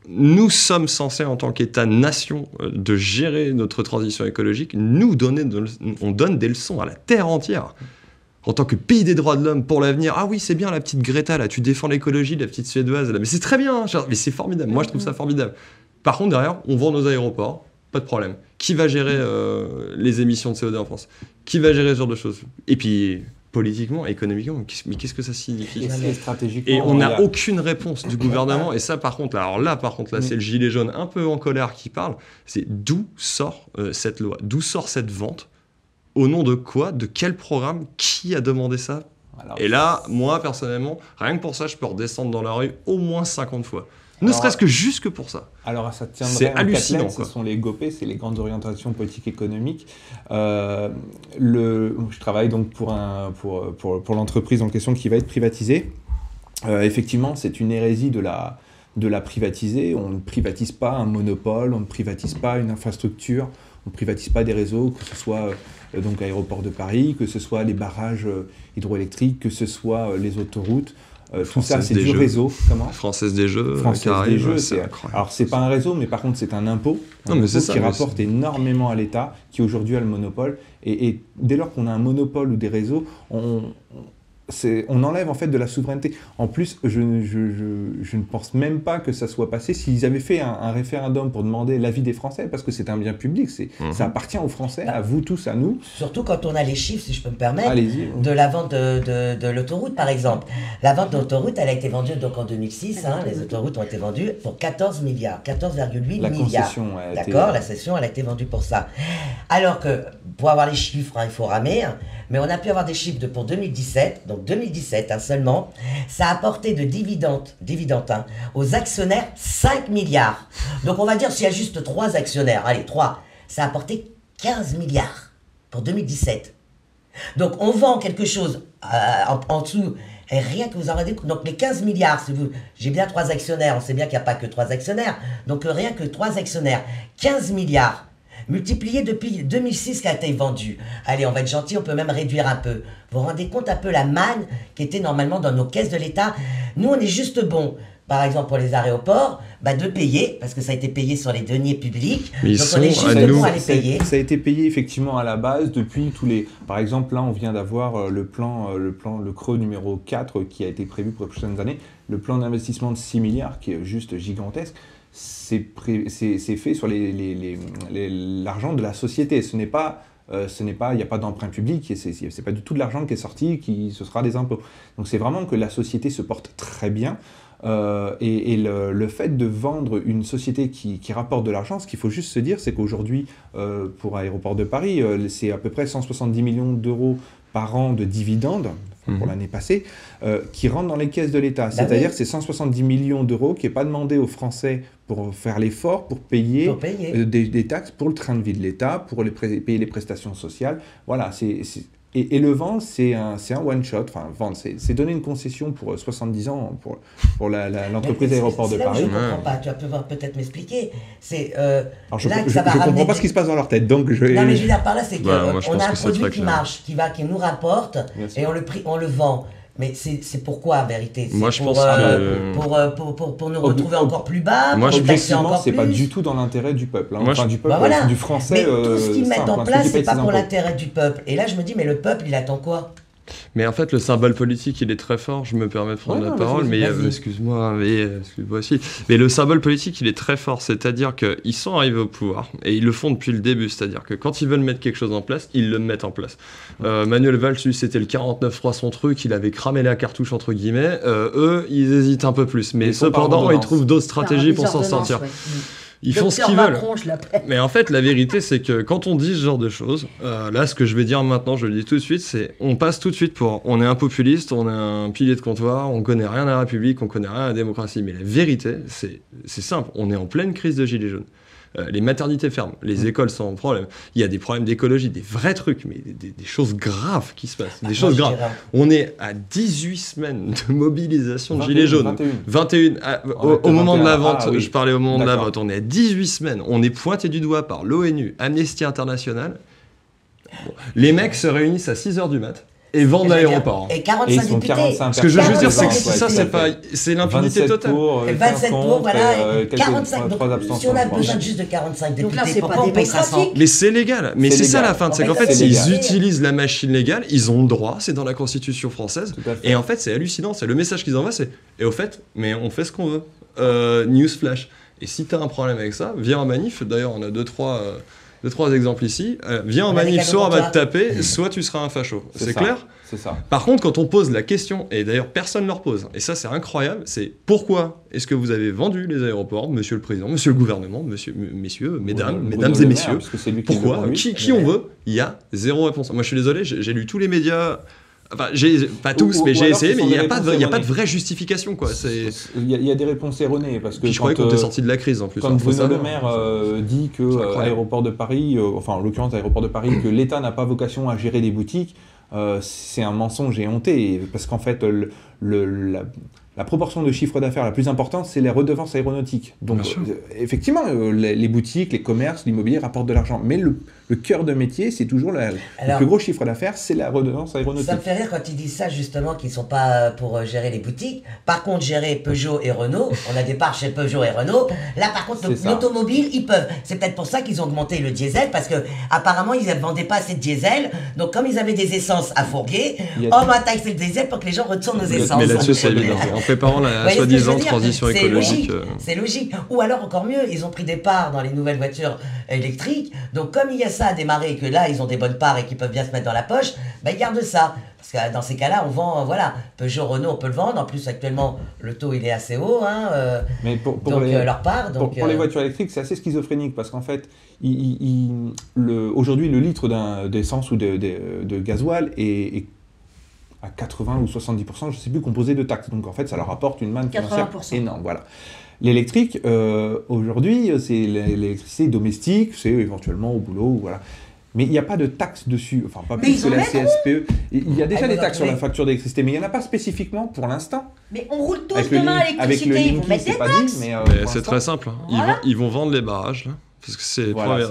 nous sommes censés en tant qu'État-nation euh, de gérer notre transition écologique. Nous donner on donne des leçons à la terre entière. En tant que pays des droits de l'homme pour l'avenir, ah oui, c'est bien la petite Greta, là, tu défends l'écologie, la petite Suédoise, là, mais c'est très bien, hein, mais c'est formidable, moi je trouve ça formidable. Par contre, derrière, on vend nos aéroports, pas de problème. Qui va gérer euh, les émissions de CO2 en France? Qui va gérer ce genre de choses? Et puis, politiquement, économiquement, qu'est-ce- mais qu'est-ce que ça signifie? Et on n'a a- aucune réponse du gouvernement. Et ça, par contre, là, alors là, par contre, là, c'est le gilet jaune un peu en colère qui parle. C'est d'où sort euh, cette loi? D'où sort cette vente? Au nom de quoi? De quel programme? Qui a demandé ça? Alors, Et là, moi, personnellement, rien que pour ça, je peux redescendre dans la rue au moins 50 fois. Ne serait-ce que jusque pour ça. Alors ça C'est tiendrait en quatre hallucinant, lettres, ce sont les GOPÉ, c'est les grandes orientations politiques économiques. Euh, le, je travaille donc pour, un, pour, pour, pour l'entreprise en question qui va être privatisée. Euh, effectivement, c'est une hérésie de la, de la privatiser. On ne privatise pas un monopole, on ne privatise pas une infrastructure, on ne privatise pas des réseaux, que ce soit euh, donc l'aéroport de Paris, que ce soit les barrages hydroélectriques, que ce soit les autoroutes. Euh, tout ça, Française c'est des du Jeux. réseau. Comment Française des Jeux, euh, Française arrive, des Jeux, c'est alors c'est pas un réseau, mais par contre c'est un impôt, un Non, mais c'est impôt ça, qui mais rapporte énormément à l'État, qui aujourd'hui a le monopole. Et, et dès lors qu'on a un monopole ou des réseaux, on, on enlève en fait de la souveraineté. En plus, je, ne pense même pas que ça soit passé s'ils avaient fait un, référendum pour demander l'avis des Français, parce que c'est un bien public, c'est, mhm. ça appartient aux Français, à vous tous, à nous. Surtout quand on a les chiffres, si je peux me permettre, de la vente de, l'autoroute, par exemple. La vente de l'autoroute, elle a été vendue donc en 2006, hein, les autoroutes ont été vendues pour 14 milliards, 14,8 milliards. D'accord, la cession, elle a été vendue pour ça. Alors que, pour avoir les chiffres, hein, il faut ramer, hein, mais on a pu avoir des chiffres de, pour 2017, donc 2017 hein, seulement, ça a apporté de dividendes, dividendes hein, aux actionnaires 5 milliards. Donc on va dire s'il y a juste 3 actionnaires, allez 3, ça a apporté 15 milliards pour 2017. Donc on vend quelque chose euh, en, dessous, et rien que vous en rendez Donc les 15 milliards, j'ai bien 3 actionnaires, on sait bien qu'il n'y a pas que 3 actionnaires, donc rien que 3 actionnaires, 15 milliards multiplié depuis 2006 qui a été vendu. Allez, on va être gentil, on peut même réduire un peu. Vous vous rendez compte un peu la manne qui était normalement dans nos caisses de l'État? Nous, on est juste bon par exemple pour les aéroports, bah de payer, parce que ça a été payé sur les deniers publics. Mais donc on est juste bon à les payer. Ça, a été payé effectivement à la base depuis tous les. Par exemple, là, on vient d'avoir euh, le plan, euh, le plan, le creux numéro 4 qui a été prévu pour les prochaines années, le plan d'investissement de 6 milliards qui est juste gigantesque c'est fait sur l'argent de la société. Ce n'est pas euh, il n'y a pas d'emprunt public, ce n'est pas du tout de l'argent qui est sorti, qui ce sera des impôts. Donc c'est vraiment que la société se porte très bien. Euh, et, le, fait de vendre une société qui, rapporte de l'argent, ce qu'il faut juste se dire, c'est qu'aujourd'hui, euh, pour Aéroport de Paris, c'est à peu près 170 millions d'euros par an de dividendes, pour mhm. l'année passée, euh, qui rentrent dans les caisses de l'État. Bah C'est-à-dire que c'est 170 millions d'euros qui n'est pas demandé aux Français pour faire l'effort pour payer, euh, des, taxes pour le train de vie de l'État, pour les payer les prestations sociales. Voilà, c'est et, le vendre, c'est un, un one-shot. Enfin, vendre, c'est donner une concession pour 70 euh, ans pour, pour l'entreprise aéroport de Paris. Je ne comprends pas. Tu vas peut-être m'expliquer. C'est euh, je ne comprends pas ce qui se passe dans leur tête. Donc je... Non, mais je veux dire par là, c'est qu'on a un produit qui marche, qui, va, qui nous rapporte, et on le, on le vend. Mais c'est pourquoi, en vérité? Moi, je pense euh, que... Pour, pour, pour, pour, nous retrouver encore plus bas, Moi, je pense c'est pas du tout dans l'intérêt du peuple. Hein. enfin, du peuple, bah du français. Mais tout ce qu'ils mettent en place, c'est pas pour l'intérêt du peuple. Et là, je me dis, mais le peuple, il attend quoi? Mais en fait, le symbole politique, il est très fort. Je me permets de prendre la parole, mais excuse-moi, mais excuse-moi aussi. Mais le symbole politique, il est très fort. C'est-à-dire qu'ils sont arrivés au pouvoir et ils le font depuis le début. C'est-à-dire que quand ils veulent mettre quelque chose en place, ils le mettent en place. Euh, Manuel Valls, c'était le 49-3 son truc. Il avait cramé la cartouche entre guillemets. Euh, eux, ils hésitent un peu plus, mais cependant, ils trouvent d'autres stratégies pour s'en sortir. Ils font ce qu'ils veulent. Mais en fait, la vérité, c'est que quand on dit ce genre de choses, euh, là, ce que je vais dire maintenant, je le dis tout de suite, c'est on passe tout de suite pour on est un populiste, on est un pilier de comptoir, on connaît rien à la République, on connaît rien à la démocratie. Mais la vérité, c'est simple. On est en pleine crise de gilets jaunes. Euh, les maternités ferment, les mmh. écoles sont en problème. Il y a des problèmes d'écologie, des vrais trucs, mais des, choses graves qui se passent. Des ah, choses graves. On est à 18 semaines de mobilisation de Gilets jaunes. 21. Ah, au, moment de la vente, ah, je parlais au moment de la vente, on est à 18 semaines. On est pointé du doigt par l'ONU, Amnesty International. Les mecs se réunissent à 6 h du mat et vendent l'aéroport. Et 45 députés. Ce que je veux dire, c'est que ça, c'est pas, c'est l'impunité totale. Pour, 27 pour, voilà, 45. Donc, si on a besoin juste de 45 députés, là, pourquoi on paye 500 Mais c'est légal. Mais c'est ça la fin. C'est qu'en fait, s'ils utilisent la machine légale, ils ont le droit. C'est dans la Constitution française. Et en fait, c'est hallucinant. C'est le message qu'ils envoient, c'est et au fait, mais on fait ce qu'on veut. Euh, news flash. Et si t'as un problème avec ça, viens en manif. D'ailleurs, on a deux trois deux, trois exemples ici. Euh, viens en manif, soit on va te taper, soit tu seras un facho. C'est clair C'est ça. Par contre, quand on pose la question, et d'ailleurs personne ne leur pose, et ça c'est incroyable, c'est pourquoi est-ce que vous avez vendu les aéroports, monsieur le président, monsieur le gouvernement, monsieur, messieurs, mesdames, mesdames et messieurs Pourquoi Qui, qui on veut Il y a zéro réponse. Moi je suis désolé, j'ai lu tous les médias Enfin, pas tous, mais j'ai essayé, mais il n'y a, pas de, a pas de vraie justification. Quoi. Il y, a des réponses erronées. Parce que Puis je croyais qu'on était sorti de la crise en plus. Quand hein, Bruno Le Maire euh, dit que euh, aéroport de Paris, euh, enfin en l'occurrence aéroport de Paris, que l'État n'a pas vocation à gérer des boutiques, c'est un mensonge éhonté. Parce qu'en fait, le, la, proportion de chiffre d'affaires la plus importante, c'est les redevances aéronautiques. Donc, effectivement, les, les, boutiques, les commerces, l'immobilier rapportent de l'argent. Mais le, le cœur de métier, c'est toujours la- le plus gros chiffre d'affaires, c'est la redevance Ça me aéronautique. fait rire quand ils disent ça, justement, qu'ils sont pas euh, pour euh, gérer les boutiques. Par contre, gérer Peugeot et Renault, on a des parts chez Peugeot et Renault. Là, par contre, l'automobile, ils peuvent. C'est peut-être pour ça qu'ils ont augmenté le diesel, parce que apparemment, ils ne vendaient pas assez de diesel. Donc, comme ils avaient des essences à fourguer, on va taxer le diesel pour que les gens retournent aux essences. mais là-dessus, c'est évident. En préparant la soi-disant transition C'est écologique. logique, euh, C'est logique. Ou alors encore mieux, ils ont pris des parts dans les nouvelles voitures électriques. Donc comme il y a ça à démarrer et que là ils ont des bonnes parts et qu'ils peuvent bien se mettre dans la poche, ben ils gardent ça. Parce que dans ces cas-là, on vend, euh, voilà, Peugeot, Renault, on peut le vendre. En plus actuellement, le taux il est assez haut. Hein, euh, Mais pour, pour donc les, euh, leur part. pour, Donc, pour les euh, voitures électriques, c'est assez schizophrénique parce qu'en fait, aujourd'hui, le litre d'un- d'essence ou de, de, de gasoil est, est à 80 ou 70%, je ne sais plus, composé de taxes. Donc en fait, ça leur apporte une manne financière 80%. énorme. Voilà. L'électrique, euh, aujourd'hui, c'est l'é- l'électricité domestique, c'est éventuellement au boulot, voilà. Mais il n'y a pas de taxe dessus, enfin pas Mais plus que la. CSPE. Il y a déjà Ah, des taxes sur la facture d'électricité, mais il n'y en a pas spécifiquement pour l'instant. Mais on roule tous Avec demain à link- avec le l'électricité, ils vont mettre c'est des pas taxes. dit, mais, euh, mais c'est très simple. hein. Ils, Voilà. vont, ils vont vendre les barrages, là. Parce que c'est Voilà,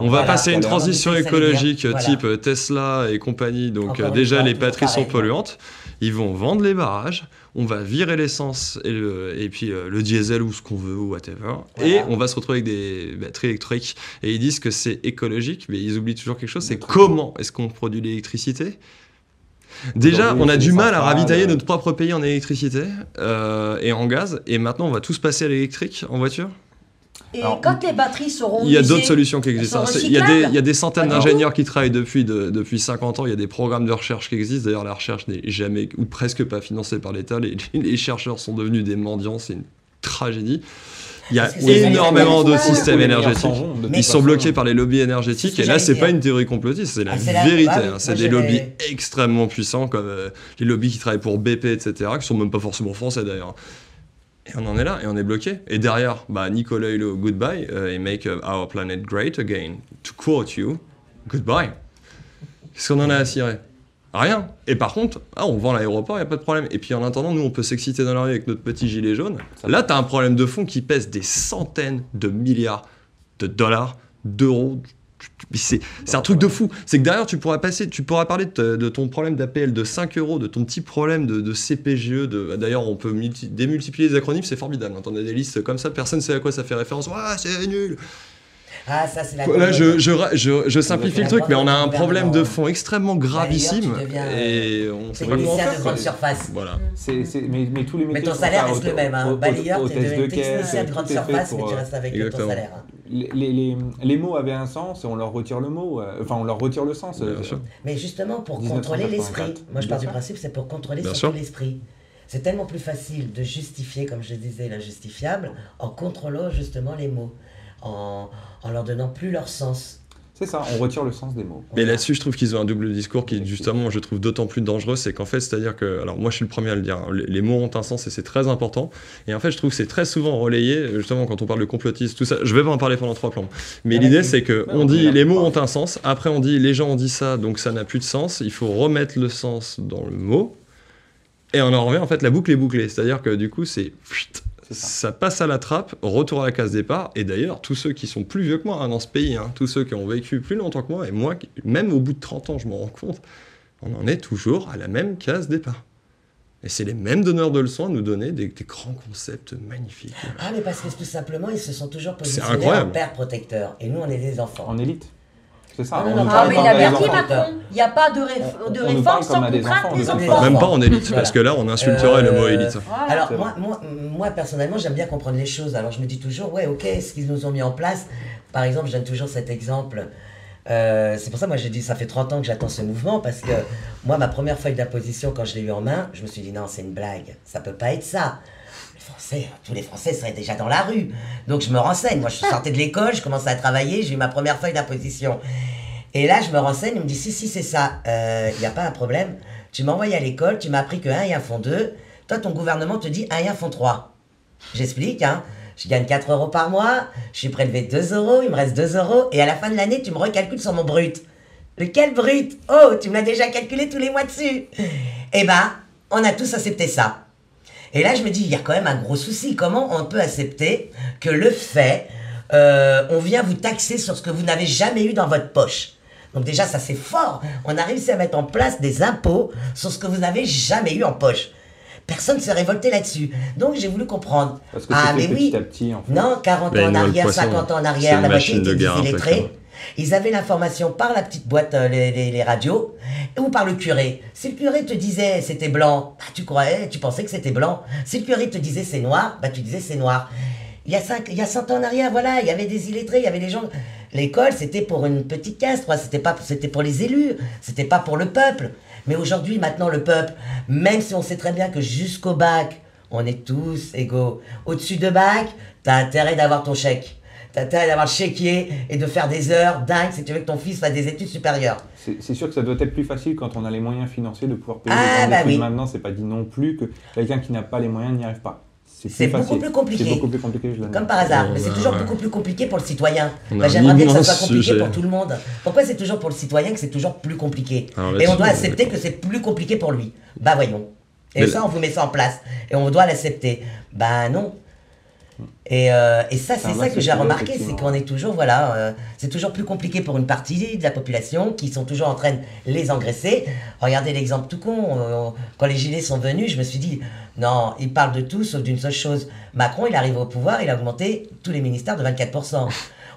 on va passer à une transition écologique voilà. type euh, Tesla et compagnie. Donc Encore euh, déjà les batteries sont pareil. polluantes. Ils vont vendre les barrages. On va virer l'essence et, le- et puis euh, le diesel ou ce qu'on veut ou whatever. Voilà. Et on va se retrouver avec des batteries électriques. Et ils disent que c'est écologique, mais ils oublient toujours quelque chose. C'est comment est-ce qu'on produit l'électricité? Déjà, on a du mal à ravitailler euh, notre propre pays en électricité euh, et en gaz. Et maintenant, on va tous passer à l'électrique en voiture? Et Alors, quand les batteries seront Il y a d'autres solutions qui existent. hein. Il y, a des, recyclables il y a des centaines d'ingénieurs qui travaillent depuis, de- depuis 50 ans. Il y a des programmes de recherche qui existent. D'ailleurs, la recherche n'est jamais ou presque pas financée par l'État. Les, les chercheurs sont devenus des mendiants. C'est une tragédie. Il y a énormément de systèmes énergétiques. Ils sont bloqués par les lobbies énergétiques. Et là, c'est pas une théorie complotiste, c'est la Ah, vérité. ah oui, hein. C'est des lobbies extrêmement puissants, comme euh, les lobbies qui travaillent pour BP, etc., qui sont même pas forcément français d'ailleurs. Et on en est là, et on est bloqué. Et derrière, bah, Nicolas Hulot, goodbye, euh, et make uh, our planet great again. To quote you, goodbye. Qu'est-ce qu'on en a à cirer? Rien. Et par contre, ah, on vend l'aéroport, il n'y a pas de problème. Et puis en attendant, nous, on peut s'exciter dans la rue avec notre petit gilet jaune. Ça Là, tu as un problème de fond qui pèse des centaines de milliards de dollars, d'euros. Mais C'est un truc de fou. C'est que derrière, tu pourras passer, tu pourras parler de, ton problème d'APL de 5 euros, de ton petit problème de, de CPGE. De, D'ailleurs, on peut multi- démultiplier les acronymes, c'est formidable. Quand on a des listes comme ça, personne ne sait à quoi ça fait référence. Ah, c'est nul. Ah, ça, c'est la Là, je, je, ra- je, je simplifie le truc, mais on a un problème de fond extrêmement gravissime. Et on sait pas comment technicien faire. de grande surface. Voilà. Mais, mais tous les Mais métiers ton sont salaire reste le même. Hein. au- au- Balayeur, au tu test es de caisse, technicien de grande surface, mais tu euh, restes avec ton salaire. Les, les, les- mots avaient un sens et on leur retire le mot. euh, Enfin, on leur retire le sens. Bien euh, sûr. Mais justement, pour 1984. contrôler l'esprit. Moi, je pars du principe, c'est pour contrôler l'esprit. C'est tellement plus facile de justifier, comme je disais, l'injustifiable, en contrôlant justement les mots, en, en leur donnant plus leur sens. C'est ça, on retire le sens des mots. Mais là-dessus, je trouve qu'ils ont un double discours qui, justement, je trouve d'autant plus dangereux. C'est qu'en fait, c'est-à-dire que. Alors, moi, je suis le premier à le dire. hein, les, mots ont un sens et c'est très important. Et en fait, je trouve que c'est très souvent relayé, justement, quand on parle de complotisme, tout ça. Je vais pas en parler pendant trois plans. Mais Ah, l'idée, c'est que on dit les mots ont un sens. Après, on dit les gens ont dit ça, donc ça n'a plus de sens. Il faut remettre le sens dans le mot. Et on en revient, en fait, la boucle est bouclée. C'est-à-dire que du coup, c'est. Ça. Ça passe à la trappe, retour à la case départ. Et d'ailleurs, tous ceux qui sont plus vieux que moi hein, dans ce pays, hein, tous ceux qui ont vécu plus longtemps que moi, et moi, même au bout de 30 ans, je m'en rends compte, on en est toujours à la même case départ. Et c'est les mêmes donneurs de leçons à nous donner des, des grands concepts magnifiques. Ah, mais parce que tout simplement, ils se sont toujours positionnés incroyable. en père protecteur. Et nous, on est des enfants. En élite. C'est ça. Non, on non, nous non, Ah, mais il a bien dit. Macron. Il n'y a pas de, réf- On- de on nous réforme sans contrainte enfants, des enfants. Même pas en élite, parce que là, on insulterait le mot Euh, élite. Voilà. Alors, moi, moi, personnellement, j'aime bien comprendre les choses. Alors, je me dis toujours, ouais, ok, ce qu'ils nous ont mis en place. Par exemple, je donne toujours cet exemple. Euh, c'est pour ça, moi, j'ai dit, ça fait 30 ans que j'attends ce mouvement, parce que moi, ma première feuille d'imposition, quand je l'ai eu en main, je me suis dit, non, c'est une blague. Ça peut pas être ça. Les Français, tous les Français seraient déjà dans la rue. Donc, je me renseigne. Moi, je sortais de l'école, je commençais à travailler, j'ai eu ma première feuille d'imposition. Et là, je me renseigne, on me dit, si, si, c'est ça. Il n'y a pas un problème. Tu m'as envoyé à l'école, tu m'as appris que 1 et 1 font 2. Toi, ton gouvernement te dit 1 et 1 font 3. J'explique, hein. Je gagne 4 euros par mois, je suis prélevé 2 euros, il me reste 2 euros, et à la fin de l'année, tu me recalcules sur mon brut. Lequel brut? Oh, tu me l'as déjà calculé tous les mois dessus. Eh ben, on a tous accepté ça. Et là, je me dis, il y a quand même un gros souci. Comment on peut accepter que le fait euh, on vient vous taxer sur ce que vous n'avez jamais eu dans votre poche? Donc déjà, ça c'est fort. On a réussi à mettre en place des impôts sur ce que vous n'avez jamais eu en poche. Personne ne s'est révolté là-dessus. Donc j'ai voulu comprendre. Parce que ah c'est mais oui. petit à petit, en fait. Non, 40 Ben, ans en arrière, poisson. 50 ans en arrière, la machine de était illettrés. quoi. Ils avaient l'information par la petite boîte, euh, les, les- les radios, ou par le curé. Si le curé te disait c'était blanc, bah, tu croyais, tu pensais que c'était blanc. Si le curé te disait c'est noir, bah, tu disais c'est noir. Il y, a cinq, il y a 100 ans en arrière, voilà, il y avait des illettrés, il y avait des gens. L'école, c'était pour une petite caste, quoi. C'était pas, c'était pour les élus, c'était pas pour le peuple. Mais aujourd'hui, maintenant, le peuple, même si on sait très bien que jusqu'au bac, on est tous égaux. Au-dessus de bac, t'as intérêt d'avoir ton chèque. T'as intérêt d'avoir le chéquier et de faire des heures dingues si tu veux que ton fils fasse des études supérieures. C'est sûr que ça doit être plus facile quand on a les moyens financiers de pouvoir payer Ah, les bah oui. Maintenant, c'est pas dit non plus que quelqu'un qui n'a pas les moyens n'y arrive pas. C'est beaucoup facile. plus compliqué. C'est beaucoup plus compliqué, je l'admets. Comme par hasard, mais c'est toujours ouais. beaucoup plus compliqué pour le citoyen. Bah, J'aimerais bien que ça soit compliqué sujet. pour tout le monde. Pourquoi c'est toujours pour le citoyen que c'est toujours plus compliqué Alors Et on doit accepter d'accord. que c'est plus compliqué pour lui. Bah voyons. Et Mais ça, on vous met ça en place. Et on doit l'accepter. Bah non. Et, euh, et ça, c'est Ah, ça que j'ai remarqué, c'est qu'on est toujours, voilà, euh, c'est toujours plus compliqué pour une partie de la population qui sont toujours en train de les engraisser. Regardez l'exemple tout con, euh, quand les gilets sont venus, je me suis dit, non, ils parlent de tout sauf d'une seule chose. Macron, il arrive au pouvoir, il a augmenté tous les ministères de 24%.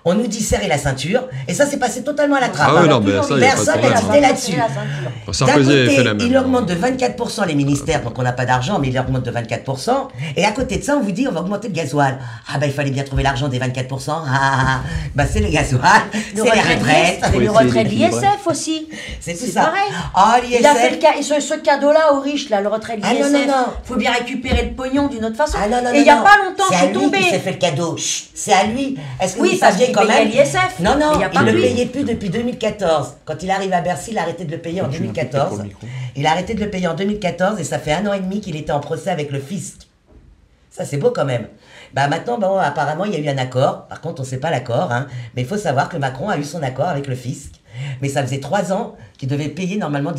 On nous dit serrer la ceinture, et ça s'est passé totalement à la trappe. Ah ouais, non, mais ça, Personne n'a hésité là-dessus. D'un côté, il augmente de 24% les ministères, donc on n'a pas d'argent, mais il augmente de 24%. Et à côté de ça, on vous dit on va augmenter le gasoil. Ah bah il fallait bien trouver l'argent des 24%. Ah, ah, ah. bah c'est le gasoil, c'est Le les retrait de retraites, Faut le retrait de l'ISF aussi. c'est tout C'est ça. pareil. Ah Il a fait le l'ISF. ce, ce cadeau-là aux riches, là, le retrait de Ah, l'ISF. non, non, non. faut bien récupérer le pognon d'une autre façon. Ah non, non, Et il n'y a non. pas longtemps, c'est qui s'est fait le cadeau. C'est à lui. Est-ce que Oui, vous saviez quand même l'ISF. Non, non, il il ne payait plus depuis 2014. Quand il arrive à Bercy, il a arrêté de le payer en Tu m'as coupé pour 2014. le micro. Il a arrêté de le payer en 2014 et ça fait un an et demi qu'il était en procès avec le fisc. Ça, c'est beau quand même. Bah maintenant, bon, apparemment, il y a eu un accord. Par contre, on ne sait pas l'accord. Hein. Mais il faut savoir que Macron a eu son accord avec le fisc. Mais ça faisait trois ans qu'il devait payer normalement.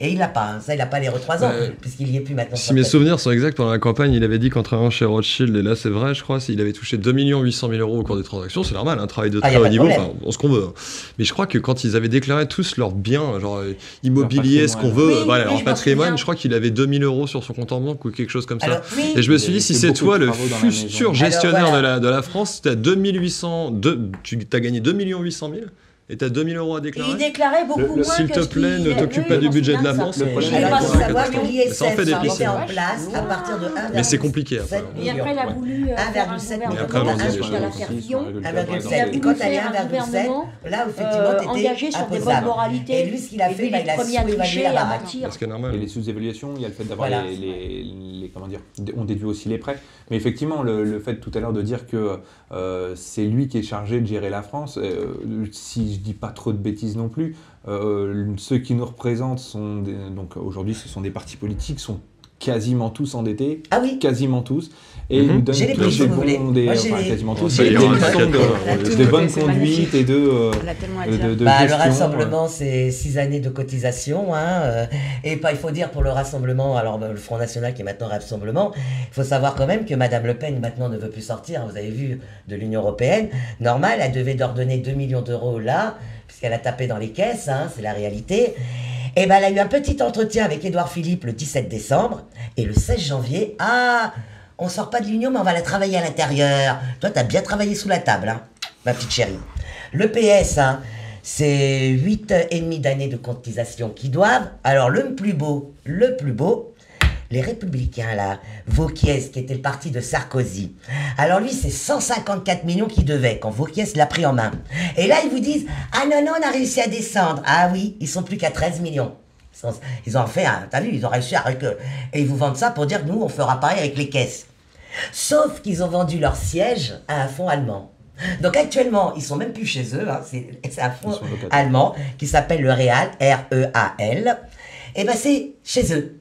Et il l'a pas. hein. Ça, il n'a pas les trois ans, Ouais. puisqu'il y est plus maintenant. Si mes souvenirs sont exacts, pendant la campagne, il avait dit qu'en travaillant chez Rothschild, et là c'est vrai, je crois, s'il avait touché 2 800 000 euros au cours des transactions, c'est normal, un travail de Ah, très haut de niveau, enfin, on ce qu'on veut. hein. Mais je crois que quand ils avaient déclaré tous leurs biens, genre euh, immobilier, ce qu'on veut, Oui, voilà, oui, leur je patrimoine, je crois qu'il avait 2000 euros sur son compte en banque ou quelque chose comme ça. Alors, Oui. Et je me Il suis dit, si c'est toi de le futur Alors, gestionnaire voilà. de, la, de la France, tu as 2800, deux- tu as gagné 2 800 000 et tu as 2000 euros à Et déclarer il déclarait beaucoup Le- le- moins S'il te plaît, ne t'occupe pas du budget de la. France. Le c'est ça en fait des piscines. en place à partir de 1,7 Mais c'est compliqué après. Et après, il a voulu euh, faire un 1,7 gouvernement Mais après, allons-y, ajouté les à la choses. faire Aussi, Fillon. sur les résultats, 1,7. par Il a Et quand elle est un 1,7, gouvernement, là où effectivement euh, t'étais engagé sur des bonnes moralités. Et lui, ce qu'il a Et fait, bah, il a le premier à sous-évalué la à baraque. Parce que Et normal. les sous-évaluations, il y a le fait d'avoir les, comment dire, on déduit aussi les prêts. Mais effectivement, le, fait tout à l'heure de dire que c'est lui qui est chargé de gérer la France, si je dis pas trop de bêtises non plus, euh, ceux qui nous représentent sont des- donc aujourd'hui ce sont des partis politiques, quasiment tous endettés, Ah oui, quasiment tous, et Mhm. ils nous donnent des bons, quasiment tous, des, ira, des t'inquiète leçons de, pas. de C'est bonne magnifique. conduite et de, euh, Bah, le rassemblement, c'est six années de cotisation. Hein, euh, et pas, il faut dire pour le rassemblement, alors bah, le Front National qui est maintenant Rassemblement, il faut savoir quand même que Madame Le Pen maintenant ne veut plus sortir, vous avez vu, de l'Union Européenne. Normal, elle devait leur donner 2 millions d'euros là, puisqu'elle a tapé dans les caisses, hein, c'est la réalité. Et ben, elle a eu un petit entretien avec Édouard Philippe le 17 décembre, et le 16 janvier, ah, on sort pas de l'Union, mais on va la travailler à l'intérieur. Toi, t'as bien travaillé sous la table, hein, ma petite chérie. Le PS, hein, c'est 8 et demi d'années de cotisation qui doivent. Alors, le plus beau, le plus beau, les Républicains, là, Vauquiez, qui était le parti de Sarkozy. Alors lui, c'est 154 millions qu'il devait quand Vauquiez l'a pris en main. Et là, ils vous disent, ah non, non, on a réussi à descendre. Ah oui, ils sont plus qu'à 13 millions. Ils ont fait un, t'as vu, ils ont réussi à... Et ils vous vendent ça pour dire, nous, on fera pareil avec les caisses. Sauf qu'ils ont vendu leur siège à un fonds allemand. Donc actuellement, ils sont même plus chez eux, hein, c'est un fonds allemand qui s'appelle le Real, R-E-A-L. Et ben c'est chez eux.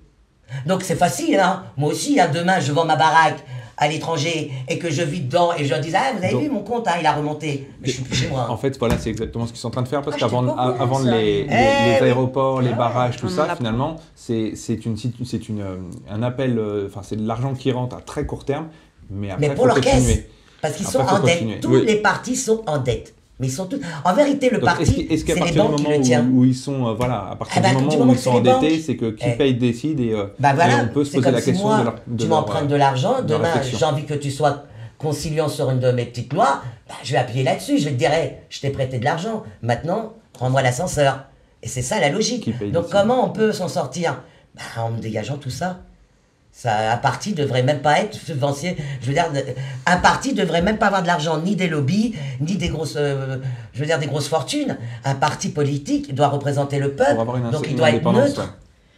Donc c'est facile, hein. Moi aussi, hein, demain, je vends ma baraque à l'étranger et que je vis dedans et je dis, ah, vous avez Donc- vu mon compte, hein, il a remonté. Mais je suis plus chez moi. hein. En fait, voilà, c'est exactement ce qu'ils sont en train de faire parce Ah, qu'avant avant les, les- Eh les oui. aéroports, les Ah barrages, tout on ça, finalement, c'est c'est une, c'est une, euh, un appel, euh, enfin, c'est de l'argent qui rentre à très court terme, mais après, Mais pour faut leur continuer. caisse. Parce qu'ils sont en dette. Oui. les partis sont en dette. Mais ils sont tous. En vérité, le Donc, parti, est-ce qu'à c'est les partir du moment où, ils sont, euh, voilà, à partir bah, du du moment où ils sont endettés, c'est que qui Eh. paye décide et, euh, Bah et on peut se poser la si question moi, de leur, de tu m'empruntes de l'argent, demain j'ai envie que tu sois conciliant sur une de mes petites lois, bah, je vais appuyer là-dessus, je vais te dire, Hey, je t'ai prêté de l'argent, maintenant, rends-moi l'ascenseur. Et c'est ça la logique. Donc décide. comment on peut s'en sortir? Bah, En dégageant tout ça. Ça, un parti devrait même pas être subventionné. Je veux dire, un parti devrait même pas avoir de l'argent ni des lobbies, ni des grosses, euh, je veux dire, des grosses fortunes. Un parti politique doit représenter le peuple, pour avoir une, donc il doit être neutre. ouais.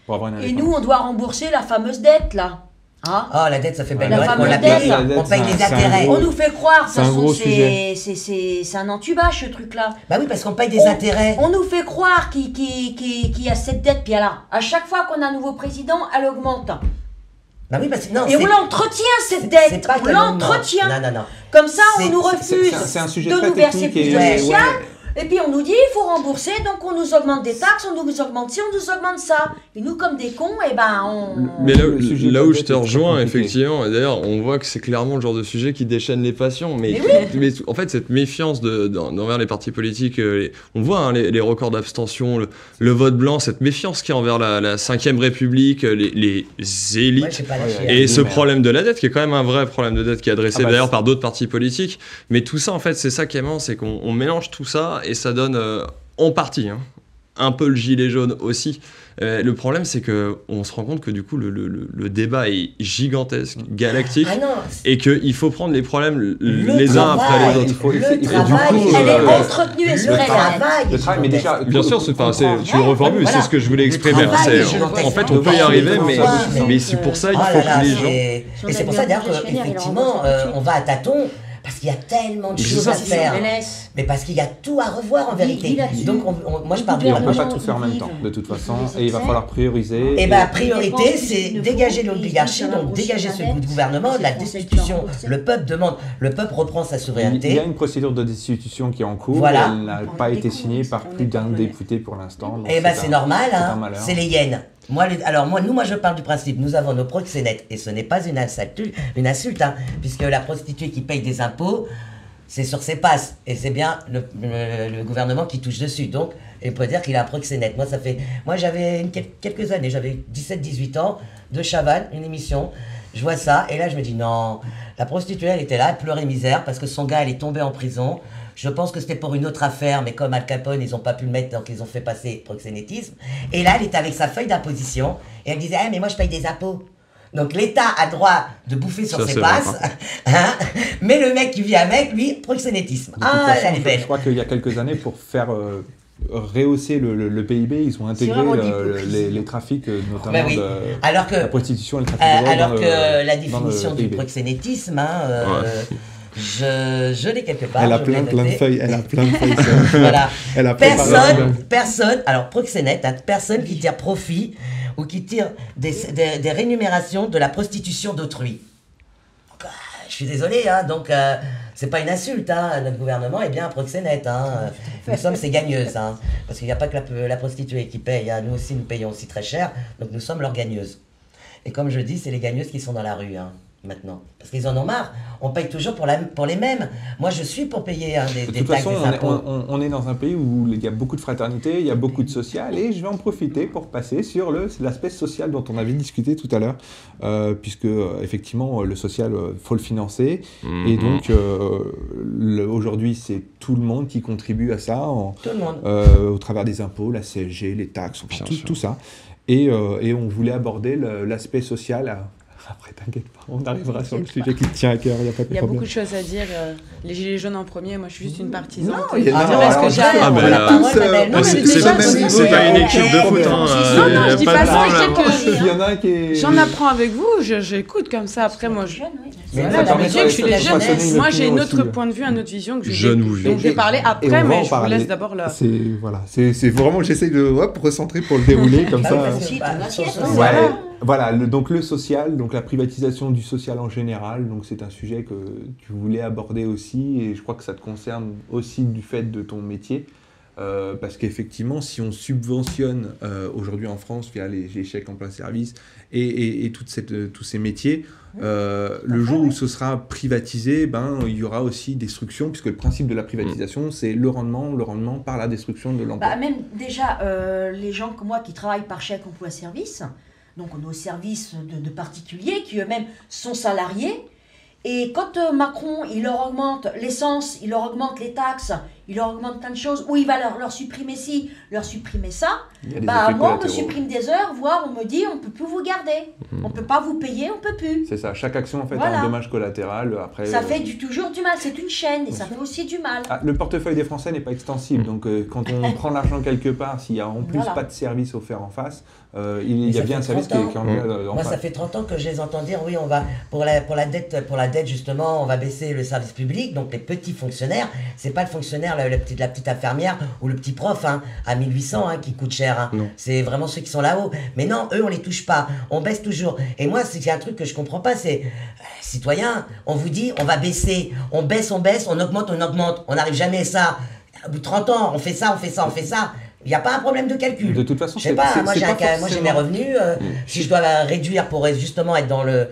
Pour avoir une Et nous, on doit rembourser la fameuse dette, là. Hein Oh, la dette, ça fait belle La lurette qu'on fameuse la dette, paye. la dette, On paye un intérêts. gros- On nous fait croire, de C'est toute un façon, c'est entubage, ce truc-là. Bah oui, parce qu'on paye des On- intérêts. On nous fait croire qu'il y a cette dette, puis alors, à chaque fois qu'on a un nouveau président, elle augmente. Bah oui, parce que non, Et on l'entretient, cette dette. On l'entretient. Comme ça, on nous refuse de nous verser plus de ouais, social. ouais. Et puis on nous dit, il faut rembourser, donc on nous augmente des taxes, on nous augmente ci, on nous augmente ça. Et nous, comme des cons, eh ben, on... Mais là, où je te rejoins, effectivement, et d'ailleurs, on voit que c'est clairement le genre de sujet qui déchaîne les passions. Mais, mais en fait, cette méfiance de, envers les partis politiques, euh, les- on voit hein, les, les records d'abstention, le, le vote blanc, cette méfiance qui est envers la, la 5ème République, euh, les, les élites. Moi, j'ai pas Ouais. Et ce Mais- problème de la dette, qui est quand même un vrai problème de dette, qui est adressé Ah bah, d'ailleurs par d'autres partis politiques. Mais tout ça, en fait, c'est ça qui est marrant, c'est qu'on on mélange tout ça et ça donne, euh, en partie, hein, un peu le gilet jaune aussi. Euh, le problème, c'est que on se rend compte que du coup, le, le- le- le débat est gigantesque, galactique, Ah non, et qu'il faut prendre les problèmes Le les uns après les autres. Il faut- le il faut- et du coup, Elle est euh, entretenue, le espérée, la dette. travail. Le travail, mais déjà, Bien sûr, c'est enfin, tu le reformules, voilà. c'est ce que je voulais exprimer. en fait, on peut y arriver, mais, c'est pour ça, il Oh faut là là, que les gens. Et c'est a pour ça d'ailleurs qu'effectivement, on va à tâtons, parce qu'il y a tellement de choses à faire. Mais parce qu'il y a tout à revoir en vérité. Donc, on- on- moi, je parle de Et on ne peut pas tout faire en même temps, de toute façon, et il va falloir prioriser. Et et- bien, priorité, c'est dégager l'oligarchie, donc dégager ce bout de gouvernement, la destitution. Le peuple demande, le peuple reprend sa Il y a souveraineté. une procédure de destitution qui est en cours, Voilà. elle n'a pas été signée par plus d'un député pour l'instant. donc Eh ben c'est normal, c'est hein. les hyènes. Alors moi, nous, moi je parle du principe. Nous avons nos proxénètes et ce n'est pas une insulte, une insulte, hein, puisque la prostituée qui paye des impôts, c'est sur ses passes et c'est bien le, gouvernement qui touche dessus. Donc, il peut dire qu'il a un proxénète. Moi, ça fait, moi j'avais quelques années, j'avais 17-18 ans de Chaval, une émission. Je vois ça et là je me dis non, la prostituée elle était là, elle pleurait misère parce que son gars elle est tombé en prison. Je pense que c'était pour une autre affaire, mais comme Al Capone, ils n'ont pas pu le mettre, donc ils ont fait passer proxénétisme. Et là, elle était avec sa feuille d'imposition, et elle disait, ah, mais moi, je paye des impôts. Donc l'État a droit de bouffer sur Ça, ses passes, hein, mais le mec qui vit avec, lui, proxénétisme. Ah, façon, elle est je, belle. je crois qu'il y a quelques années, pour faire euh, rehausser le, le- le PIB, ils ont intégré le- l'hypocrisie. les, les trafics, euh, notamment Bah oui. de Alors que, la prostitution et le trafic euh, alors que la définition du proxénétisme, hein, euh, Ouais. Je, je l'ai quelque part. Elle a plein, plein de feuilles, elle a plein de feuilles. Voilà. Elle a Personne, personne, alors proxénète, hein, personne qui tire profit ou qui tire des, des, des rémunérations de la prostitution d'autrui. Euh, Je suis désolé, hein, donc euh, c'est pas une insulte, hein, notre gouvernement est bien un proxénète. Hein, nous sommes ses gagneuses, hein, parce qu'il n'y a pas que la, la prostituée qui paye, hein, nous aussi nous payons aussi très cher, donc nous sommes leurs gagneuses. Et comme je dis, c'est les gagneuses qui sont dans la rue hein, maintenant, parce qu'ils en ont marre. On paye toujours pour, la, pour les mêmes. Moi, je suis pour payer hein, des, De des toute taxes, façon, des on est, impôts. on- on est dans un pays où il y a beaucoup de fraternité, il y a beaucoup de social, et je vais en profiter pour passer sur l'aspect social dont on avait discuté tout à l'heure, euh, puisque euh, effectivement le social, euh, faut le financer, et Mhm. donc euh, aujourd'hui c'est tout le monde qui contribue à ça, en- Tout le monde. euh, au travers des impôts, la CSG, les taxes, enfin, tout, ça, et, euh, et on voulait aborder l'aspect social. à- Après, t'inquiète pas, on arrivera sur le sujet qui te tient à cœur, il n'y a pas de Il y a problème. beaucoup de choses à dire. euh, les gilets jaunes en premier, moi je suis juste une partisane. Non, il y a- Ah, non, non, parce que j'ai- justement, Ah, on bah, a là- tous, Ouais, mais euh, non, Ah, mais c'est pas, une équipe de foot, hein. euh, Non, non, je dis pas ça, je problème. dis que- un. J'en apprends avec vous, je- j'écoute comme ça. Après, moi, je, Jeune, oui. Mais voilà, ça la musique, je suis les la jeunes. Moi, j'ai une opinion autre aussi. point de vue, une autre vision que je, Jeune ou vieux. je vais parler après, mais je vous laisse d'abord là. C'est voilà, c'est c'est vraiment j'essaye de hop, recentrer pour le dérouler comme Bah ça. que, Aussi, bah, hein. Ouais, Voilà. le- donc le social, donc la privatisation du social en général, donc c'est un sujet que tu voulais aborder aussi et je crois que ça te concerne aussi du fait de ton métier. euh, parce qu'effectivement, si on subventionne euh, aujourd'hui en France via les, les chèques emploi-service et, et, et toute cette, euh, tous ces métiers, euh, le jour où ce sera privatisé, ben, il y aura aussi destruction, puisque le principe de la privatisation, c'est le rendement, le rendement par la destruction de l'emploi. Bah, même déjà, les gens comme moi qui travaillent par chèque emploi-service, donc on est au service de, de particuliers qui eux-mêmes sont salariés. Et quand euh, Macron, il leur augmente l'essence, il leur augmente les taxes, il leur augmente plein de choses, ou il va leur, leur supprimer ci, leur supprimer ça, bah moi on me supprime des heures, voire on me dit on peut plus vous garder, on peut pas vous payer, on peut plus. C'est ça, chaque action en fait a un dommage collatéral. Après, Ça euh, fait du, toujours du mal, c'est une chaîne et Bien ça sûr. fait aussi du mal. Ah, le portefeuille des Français n'est pas extensible, donc euh, quand on prend l'argent quelque part, s'il n'y a en plus Voilà. pas de service offert en face, euh, il, y a bien un service qui 30 est, qui est en, euh, en Moi, face. ça fait 30 ans que je les entends dire oui, on va pour la pour la dette pour la dette justement, on va baisser le service public. Donc les petits fonctionnaires, c'est pas le fonctionnaire la, la petite la petite infirmière ou le petit prof hein, à 1800 hein, qui coûte cher. hein. C'est vraiment ceux qui sont là-haut. Mais non, eux on les touche pas. On baisse toujours. Et moi, c'est un truc que je comprends pas, c'est euh, citoyens, on vous dit on va baisser, on baisse, on baisse, on augmente, on augmente. On n'arrive jamais à ça. Au bout de 30 ans, on fait ça, on fait ça, on fait ça. Il n'y a pas un problème de calcul. De toute façon, Je sais pas, moi j'ai mes revenus. euh, Si je dois la réduire pour justement être dans le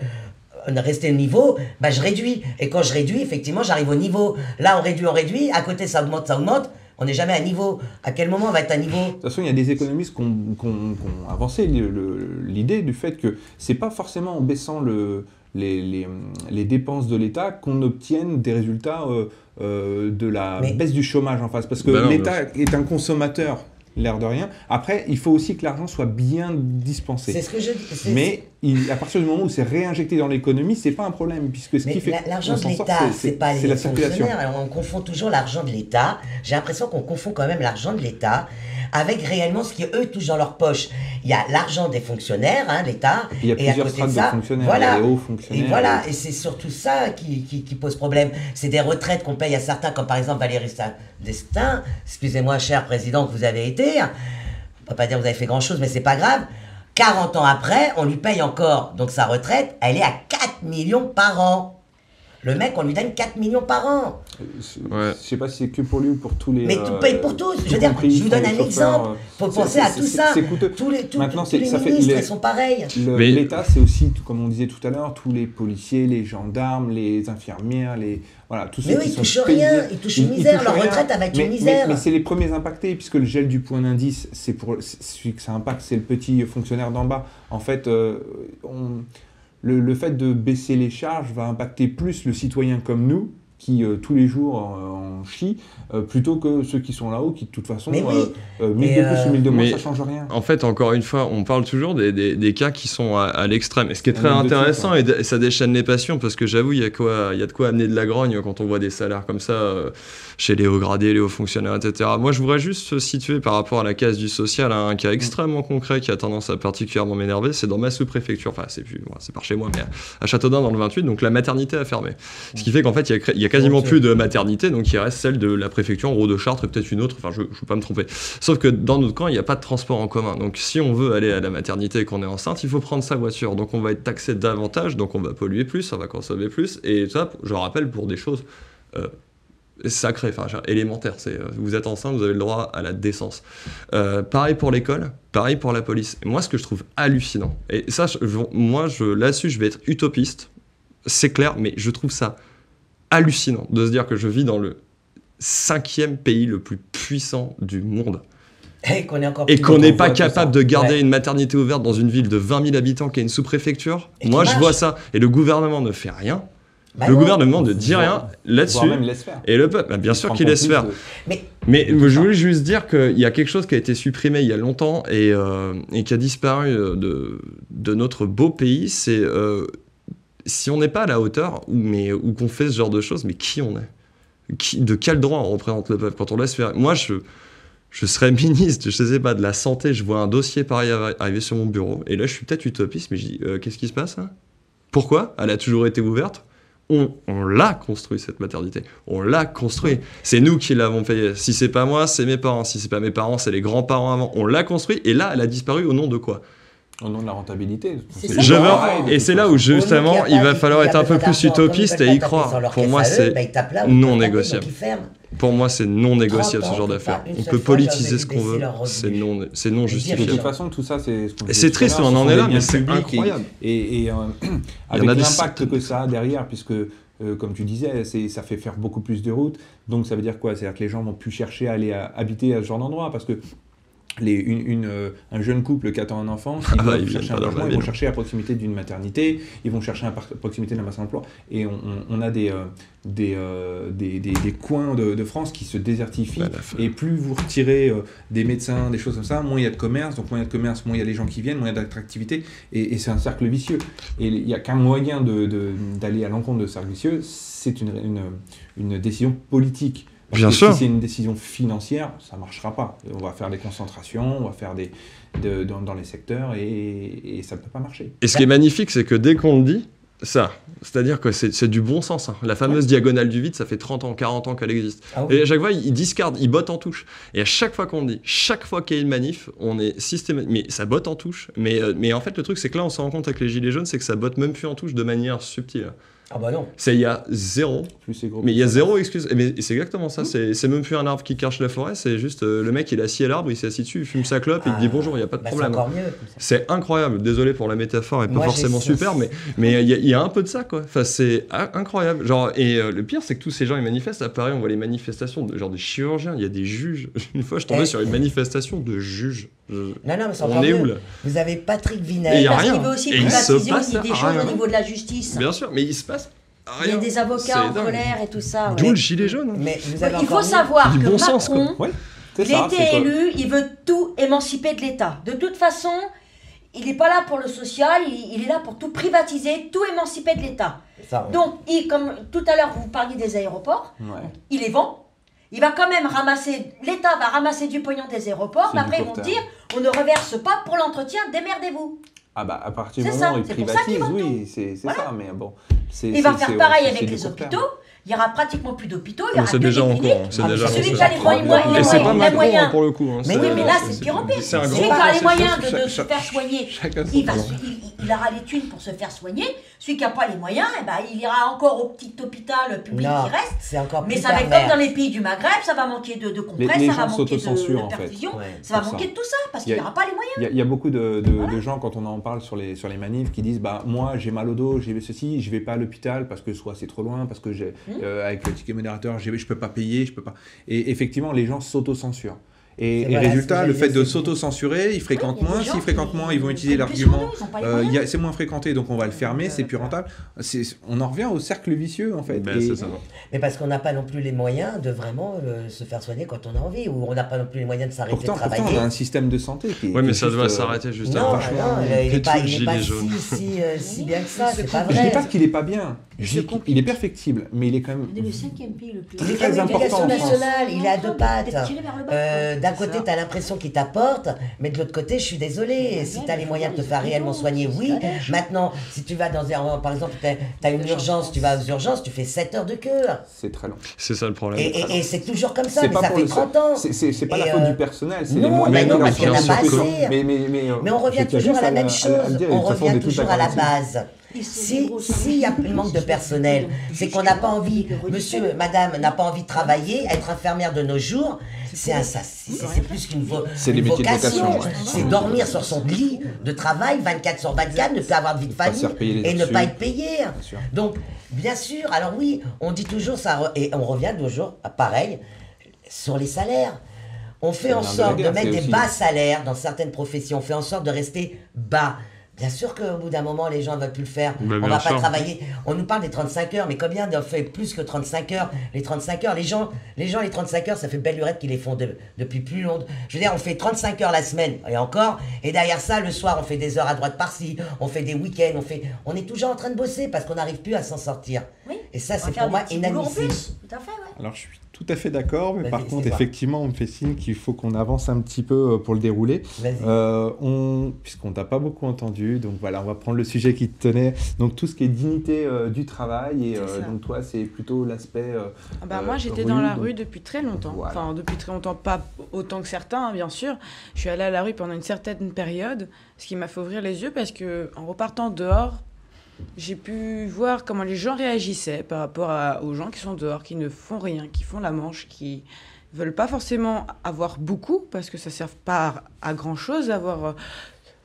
rester au niveau, bah je réduis. Et quand je réduis, effectivement, j'arrive au niveau. Là, on réduit, on réduit. À côté, ça augmente, ça augmente. On n'est jamais à niveau. À quel moment on va être à niveau De toute façon, il y a des économistes qui ont, avancé l'idée du fait que c'est pas forcément en baissant le, les, les, les dépenses de l'État qu'on obtienne des résultats euh, euh, de la Mais- baisse du chômage en face. Parce que Bah non, l'État est un consommateur, l'air de rien. Après, il faut aussi que l'argent soit bien dispensé. C'est ce que je dis. Mais il- à partir du moment où c'est réinjecté dans l'économie, c'est pas un problème, puisque ce Mais qui fait la- l'argent de l'État, c'est- pas les la circulation. Alors, on confond toujours l'argent de l'État. J'ai l'impression qu'on confond quand même l'argent de l'État avec réellement ce qui eux touchent dans leur poche. Il y a l'argent des fonctionnaires, hein, l'État. Il y a et à plusieurs côté de fonctionnaires, voilà. les hauts Et fonctionnaires. voilà, et c'est surtout ça qui, qui, qui pose problème. C'est des retraites qu'on paye à certains, comme par exemple Valérie Destin. Excusez-moi, cher président, que vous avez été. On peut pas dire que vous avez fait grand-chose, mais c'est pas grave. 40 ans après, on lui paye encore. Donc sa retraite, elle est à 4 millions par an. Le mec, on lui donne 4 millions par an. Je Ouais. je sais pas si c'est que pour lui ou pour tous les. Mais tout euh, paye pour tous. Je veux dire, compris, je vous donne un exemple. euh, Faut c'est- penser à tout ça. C'est coûteux. Tous les, tous, Maintenant, tous les ça fait- ministres, les- ils sont pareils. Le- Mais- L'État, c'est aussi, tout comme on disait tout à l'heure, tous les policiers, les gendarmes, les infirmières, les voilà, tous Mais ceux oui, qui ils touchent payés. rien, ils touchent une misère, leur retraite, elle va être une mais, misère. Mais, mais c'est les premiers impactés, puisque le gel du point d'indice, c'est pour celui que ça impacte, c'est le petit fonctionnaire d'en bas. En fait, euh, on- le, le fait de baisser les charges va impacter plus le citoyen comme nous, qui euh, tous les jours en, en chie, euh, plutôt que ceux qui sont là-haut, qui de toute façon, Mais oui. euh, euh, 1000 Et, de plus euh, ou 1000 de moins, ça change rien. En fait, encore une fois, on parle toujours des, des- des cas qui sont à, à l'extrême. Et ce qui est très intéressant, et, ça déchaîne les passions, parce que j'avoue, il y, a quoi- il y a de quoi amener de la grogne quand on voit des salaires comme ça euh, chez les hauts gradés, les hauts fonctionnaires, etc. Moi, je voudrais juste se situer par rapport à la case du social, à un cas extrêmement concret qui a tendance à particulièrement m'énerver. C'est dans ma sous-préfecture, enfin, c'est plus, bon, c'est par chez moi, mais à Châteaudun, dans le 28, donc la maternité a fermé. Ce qui fait qu'en fait, il y a, cré- il y a quasiment plus de maternité, donc il reste celle de la préfecture, en gros de Chartres, et peut-être une autre, enfin, je ne veux pas me tromper. Sauf que dans notre camp, il n'y a pas de transport en commun. Donc si on veut aller à la maternité et qu'on est enceinte, il faut prendre sa voiture. Donc on va être taxé davantage, donc on va polluer plus, on va consommer plus. Et ça, je rappelle, pour des choses euh, sacrées, enfin élémentaires. C'est, euh, vous êtes enceinte, vous avez le droit à la décence. Euh, pareil pour l'école, pareil pour la police. Et moi, ce que je trouve hallucinant, et ça, je- je- moi, je, là-dessus, je vais être utopiste, c'est clair, mais je trouve ça hallucinant de se dire que je vis dans le cinquième pays le plus puissant du monde Et qu'on est encore et plus qu'on on n'est pas capable de garder Ouais. une maternité ouverte dans une ville de 20 000 habitants qui a une sous-préfecture. Moi, je marche. vois ça. Et le gouvernement ne fait rien. Bah le non. gouvernement ne dit rien là-dessus. même laisse faire. Et le peuple, bah, bien sûr qu'il laisse faire. de- Mais je voulais juste dire qu'il y a quelque chose qui a été supprimé il y a longtemps et, euh, et qui a disparu euh, de, de notre beau pays. C'est euh, si on n'est pas à la hauteur ou, qu'on fait ce genre de choses, mais qui on est? De quel droit on représente le peuple? Quand on laisse faire Moi, je, je serais ministre, je sais pas, de la santé. Je vois un dossier pareil arri- arriver sur mon bureau et là, je suis peut-être utopiste, mais je dis euh, qu'est-ce qui se passe hein Pourquoi? Elle a toujours été ouverte on, l'a construit cette maternité. On l'a construit. C'est nous qui l'avons payé. Si c'est pas moi, c'est mes parents. Si c'est pas mes parents, c'est les grands-parents avant. On l'a construit et là, elle a disparu au nom de quoi? Au nom de la rentabilité. Et c'est là où justement il a va pas- falloir être un peu plus utopiste et y croire. leur Pour moi, c'est bah, non négociable. pour moi c'est non négociable 30 ce genre d'affaires. On peut politiser ce qu'on veut, c'est non c'est non dire, De justifié. toute façon, tout ça, c'est c'est triste, on en est là, mais c'est incroyable. Et, et, euh, avec a des l'impact que ça a derrière, puisque, euh, comme tu disais, ça fait faire beaucoup plus de routes. Donc ça veut dire quoi? C'est-à-dire que les gens vont plus chercher à aller à- habiter à ce genre d'endroit, parce que les, une, une, euh, un jeune couple qui attend un enfant, s'ils Ah ils viennent chercher un logement, ils vont chercher à proximité d'une maternité, ils vont chercher à proximité d'un bassin d'emploi. Et on, on- on a des, euh, des, euh, des, des- des coins de, de France qui se désertifient. Bah. Et plus vous retirez euh, des médecins, des choses comme ça, moins il y a de commerce. Donc moins il y a de commerce, moins il y a les gens qui viennent, moins il y a d'attractivité. Et, et c'est un cercle vicieux. Et il n'y a qu'un moyen de- de- d'aller à l'encontre de ce cercle vicieux, c'est une, une, une décision politique. Parce Bien que sûr. Si c'est une décision financière, ça ne marchera pas. On va faire des concentrations, on va faire des, de- dans, dans les secteurs et, et ça ne peut pas marcher. Et ce qui est magnifique, c'est que dès qu'on le dit, ça, c'est-à-dire que c'est du bon sens. hein. La fameuse diagonale du vide, ça fait 30 ans, 40 ans qu'elle existe. Ah oui. Et à chaque fois, ils discardent, ils bottent en touche. Et à chaque fois qu'on le dit, chaque fois qu'il y a une manif, on est systématique. Mais ça botte en touche. Mais, euh, mais en fait, le truc, c'est que là, on se rend compte avec les Gilets jaunes, c'est que ça botte même plus en touche de manière subtile. Ah bah non. C'est il y a zéro. Plus c'est gros, Mais il y a zéro excuse. Et mais c'est exactement ça. C'est c'est même plus un arbre qui cache la forêt. C'est juste euh, le mec, il est assis à l'arbre, il s'est assis dessus, il fume sa clope, et il te dit Ah, bonjour, il n'y a pas de bah, c'est problème. encore mieux. C'est incroyable. Désolé pour la métaphore, et pas Moi, forcément super, mais mais il y, a- il y a un peu de ça quoi. Enfin, c'est in- incroyable. Genre et euh, le pire, c'est que tous ces gens ils manifestent. À Paris, on voit les manifestations de genre des chirurgiens. Il y a des juges. Une fois, je tombais Eh. sur une manifestation de juges. Je- Non, non, mais On est mieux. où là Vous avez Patrick Et Vinel. il y a Parce rien. qu'il veut aussi Et il se privatiser aussi des choses rien. au niveau de la justice. Bien sûr, mais il se passe Il y rien. a des avocats en colère et tout ça. D'où ouais. le gilet jaune. hein. Mais vous Ouais, avez Il faut savoir Du que bon sens, quoi. Macron, Ouais, c'est il ça, quoi élu, il veut tout émanciper de l'État. De toute façon, il n'est pas là pour le social, il, il est là pour tout privatiser, tout émanciper de l'État. Ouais. Donc, il, comme tout à l'heure vous parliez des aéroports, Ouais. il les vend. Il va quand même ramasser, l'État va ramasser du pognon des aéroports, mais après ils vont terme. dire on ne reverse pas pour l'entretien, démerdez-vous. Ah bah à partir du moment ça, où ils privatisent, oui, c'est Voilà. ça, mais bon. Il va faire pareil avec les terme. hôpitaux. Il y aura pratiquement plus d'hôpitaux, il y aura c'est que déjà en cliniques. cours, c'est Ah, mais déjà celui qui a les moyens, Et c'est pas les Macron moyens. hein, pour le coup. hein. Mais oui, mais là, c'est- pire en pire. Celui qui a les moyens chaque- de, se faire soigner, il, va, il, aura les thunes pour se faire soigner. Celui qui n'a pas les moyens, eh ben, il ira encore au petit hôpital public Non, qui reste. c'est encore Mais ça va être comme dans les pays du Maghreb, ça va manquer de, de compresses, Les- les ça va manquer de, de en fait. perfusion, Ouais, ça va manquer ça. de tout ça parce qu'il a- n'y aura pas les moyens. Il y, a- il y a beaucoup de, de- de gens, quand on en parle sur les, sur les manifs, qui disent bah, Moi, j'ai mal au dos, j'ai ceci, je vais pas à l'hôpital parce que soit c'est trop loin, parce que j'ai, Mmh. euh, avec le ticket modérateur, je peux pas payer, je peux pas. Et effectivement, les gens s'autocensurent. Et, C'est et voilà, résultat, le fait de s'autocensurer, ils fréquentent Oui, moins. S'ils fréquentent moins, ils vont utiliser l'argument euh, c'est moins fréquenté, donc on va le fermer, c'est plus rentable. On en revient au cercle vicieux, en fait. Ben, Et- c'est ça. Mais parce qu'on n'a pas non plus les moyens de vraiment euh, se faire soigner quand on a envie, ou on n'a pas non plus les moyens de s'arrêter Pourtant, de pourtant, travailler. on a un système de santé qui est. Ouais, mais ça doit euh, s'arrêter juste non, avant. non, il est Pétou pas, si, bien que ça, c'est pas Je dis vrai. pas qu'il est pas bien. Je dis il est perfectible, mais il est quand même. On est le cinquième pays le plus. Très, Il est très important nationale, il est à deux pattes. Euh, D'un côté, tu as l'impression qu'il t'apporte, mais de l'autre côté, je suis désolée, si tu as les moyens de te faire réellement soigner, oui. Maintenant, si tu vas dans un. Par exemple, tu as, une urgence, tu vas aux urgences, tu fais 7 heures de queue. C'est très long. C'est ça le problème. Et, et- et c'est toujours comme ça, C'est mais pas ça fait le 30 ans. C'est- pas la faute euh, du personnel, c'est non, les moyens. non, a parce qu'il y en a sur- pas sur- assez. Mais, euh, on revient toujours à la même chose. On revient toujours à la base. Si s'il y a un manque de personnel, c'est qu'on n'a pas envie, monsieur, madame, n'a pas envie de travailler, être infirmière de nos jours, c'est un plus qu'une vo- vocation. ouais. C'est dormir sur son lit de travail 24 sur 24, ne plus avoir de vie de pas famille et ne pas être payé. Donc, bien sûr, alors oui, on dit toujours ça, et on revient toujours, à pareil, sur les salaires. On fait en de sorte de mettre des aussi- bas salaires dans certaines professions, on fait en sorte de rester bas. Bien sûr qu'au bout d'un moment, les gens ne veulent plus le faire. On bien va pas sûr. travailler. On nous parle des 35 heures, mais combien d'en fait plus que 35 heures? Les 35 heures, les gens, les gens, les 35 heures, ça fait belle lurette qu'ils les font de- depuis plus longtemps. Je veux dire, on fait 35 heures la semaine, et encore, et derrière ça, le soir, on fait des heures à droite par-ci, on fait des week-ends, on fait, on est toujours en train de bosser parce qu'on n'arrive plus à s'en sortir. Oui. Et ça, c'est pour moi inadmissible. Tout à fait, ouais. Alors je suis tout à fait d'accord, mais par contre, effectivement, on me fait signe qu'il faut qu'on avance un petit peu euh, pour le dérouler. Euh, on, puisqu'on t'a pas beaucoup entendu, donc voilà, on va prendre le sujet qui te tenait. Donc tout ce qui est dignité euh, du travail, et euh, donc toi, c'est plutôt l'aspect. Ah bah, moi, j'étais dans la donc- rue depuis très longtemps. Voilà. Enfin, depuis très longtemps, pas autant que certains, hein, bien sûr. Je suis allée à la rue pendant une certaine période, ce qui m'a fait ouvrir les yeux parce que en repartant dehors, j'ai pu voir comment les gens réagissaient par rapport aux gens qui sont dehors, qui ne font rien, qui font la manche, qui veulent pas forcément avoir beaucoup parce que ça sert pas à, grand chose avoir euh,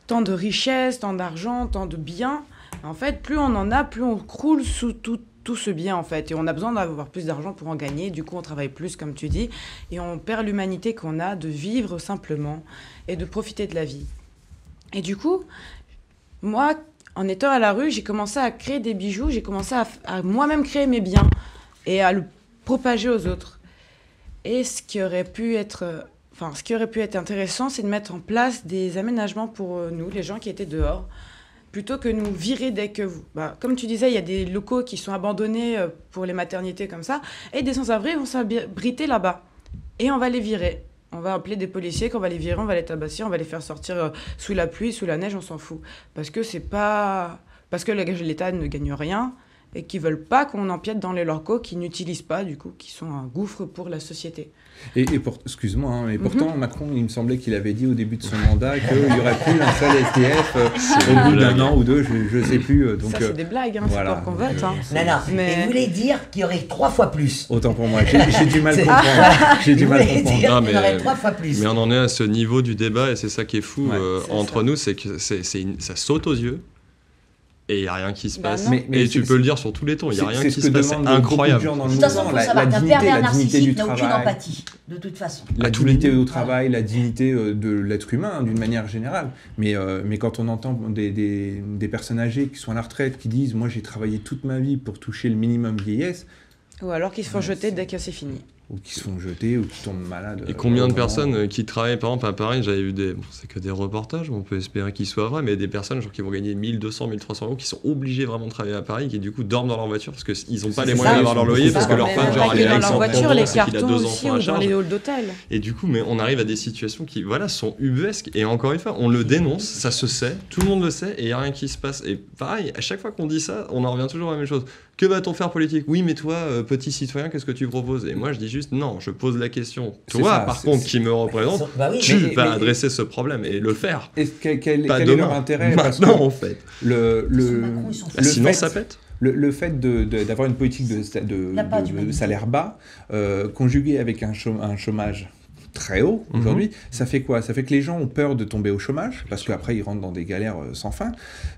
tant de richesses, tant d'argent, tant de biens. En fait, plus on en a, plus on croule sous tout, tout ce bien, en fait. Et on a besoin d'avoir plus d'argent pour en gagner. Du coup, on travaille plus, comme tu dis. Et on perd l'humanité qu'on a de vivre simplement et de profiter de la vie. Et du coup, moi, en étant à la rue, j'ai commencé à créer des bijoux. J'ai commencé à, à moi-même créer mes biens et à le propager aux autres. Et ce qui aurait pu être... Enfin, ce qui aurait pu être intéressant, c'est de mettre en place des aménagements pour euh, nous, les gens qui étaient dehors, plutôt que nous virer dès que vous. Bah, comme tu disais, il y a des locaux qui sont abandonnés euh, pour les maternités comme ça, et des sans-abri vont s'abriter là-bas. Et on va les virer. On va appeler des policiers, qu'on va les virer, on va les tabasser, on va les faire sortir euh, sous la pluie, sous la neige, on s'en fout. Parce que c'est pas. Parce que l'État ne gagne rien et qu'ils veulent pas qu'on empiète dans les locaux qu'ils n'utilisent pas, du coup, qui sont un gouffre pour la société. Et, et pour, excuse-moi, hein, mais Mhm. pourtant Macron, il me semblait qu'il avait dit au début de son mandat qu'il n'y aurait plus un seul SDF euh, au bout d'un an ou deux, je ne sais plus. euh, donc ça, euh, c'est des blagues, hein, voilà. c'est pour qu'on vote. Hein. Non, non. Mais- Il voulait dire qu'il y aurait trois fois plus. autant pour moi, j'ai j'ai du mal comprendre. J'ai du Il mal voulait comprendre. qu'il y mais- aurait trois fois plus. Mais on en est à ce niveau du débat et c'est ça qui est fou euh, entre ça. nous, c'est que c'est, c'est une- ça saute aux yeux et il n'y a rien qui se Bah passe. Mais- mais et tu peux le dire sur tous les tons, il n'y a rien qui se passe. C'est incroyable. De le toute façon, la, savoir la qu'un dignité, pervers la dignité du narcissique n'a aucune travail. empathie, de toute façon. La dignité au travail, la dignité euh, de l'être humain d'une manière générale. Mais, euh, mais quand on entend des, des, des personnes âgées qui sont à la retraite qui disent Moi j'ai travaillé toute ma vie pour toucher le minimum vieillesse, Ou alors qu'ils se font Ouais, jeter dès que c'est fini. Ou qui se font jeter, ou qui tombent malades. Et combien de personnes euh, qui travaillent, par exemple, à Paris, j'avais vu des. bon, c'est que des reportages, on peut espérer qu'ils soient vrais, mais des personnes genre, qui vont gagner 1200, 1300 euros, qui sont obligés vraiment de travailler à Paris, qui du coup dorment dans leur voiture parce qu'ils n'ont pas les moyens d'avoir leur loyer parce que leur femme, genre, elle est dans leur voiture, les cartons aussi, ou dans les halls d'hôtel. Et du coup, mais on arrive à des situations qui, voilà, sont ubuesques. Et encore une fois, on le dénonce, ça se sait, tout le monde le sait, et il n'y a rien qui se passe. Et pareil, à chaque fois qu'on dit ça, on en revient toujours à la même chose. Que va-t-on faire politique? Oui, mais toi, euh, petit citoyen, qu'est-ce que tu proposes? Et moi, je dis juste non, je pose la question. Toi, ça, par contre, qui me représente, Bah oui, tu mais- vas mais- adresser ce problème et le faire. Que- quel, Pas quel est demain, leur intérêt Parce que maintenant, en fait. le, le, Macron, Bah, le sinon, fait- ça pète. Le, le fait de- de- d'avoir une politique de, salaire bas, euh, conjugué avec un chômage très haut Mhm. aujourd'hui, ça fait quoi? Ça fait que les gens ont peur de tomber au chômage, parce qu'après ils rentrent dans des galères euh, sans fin.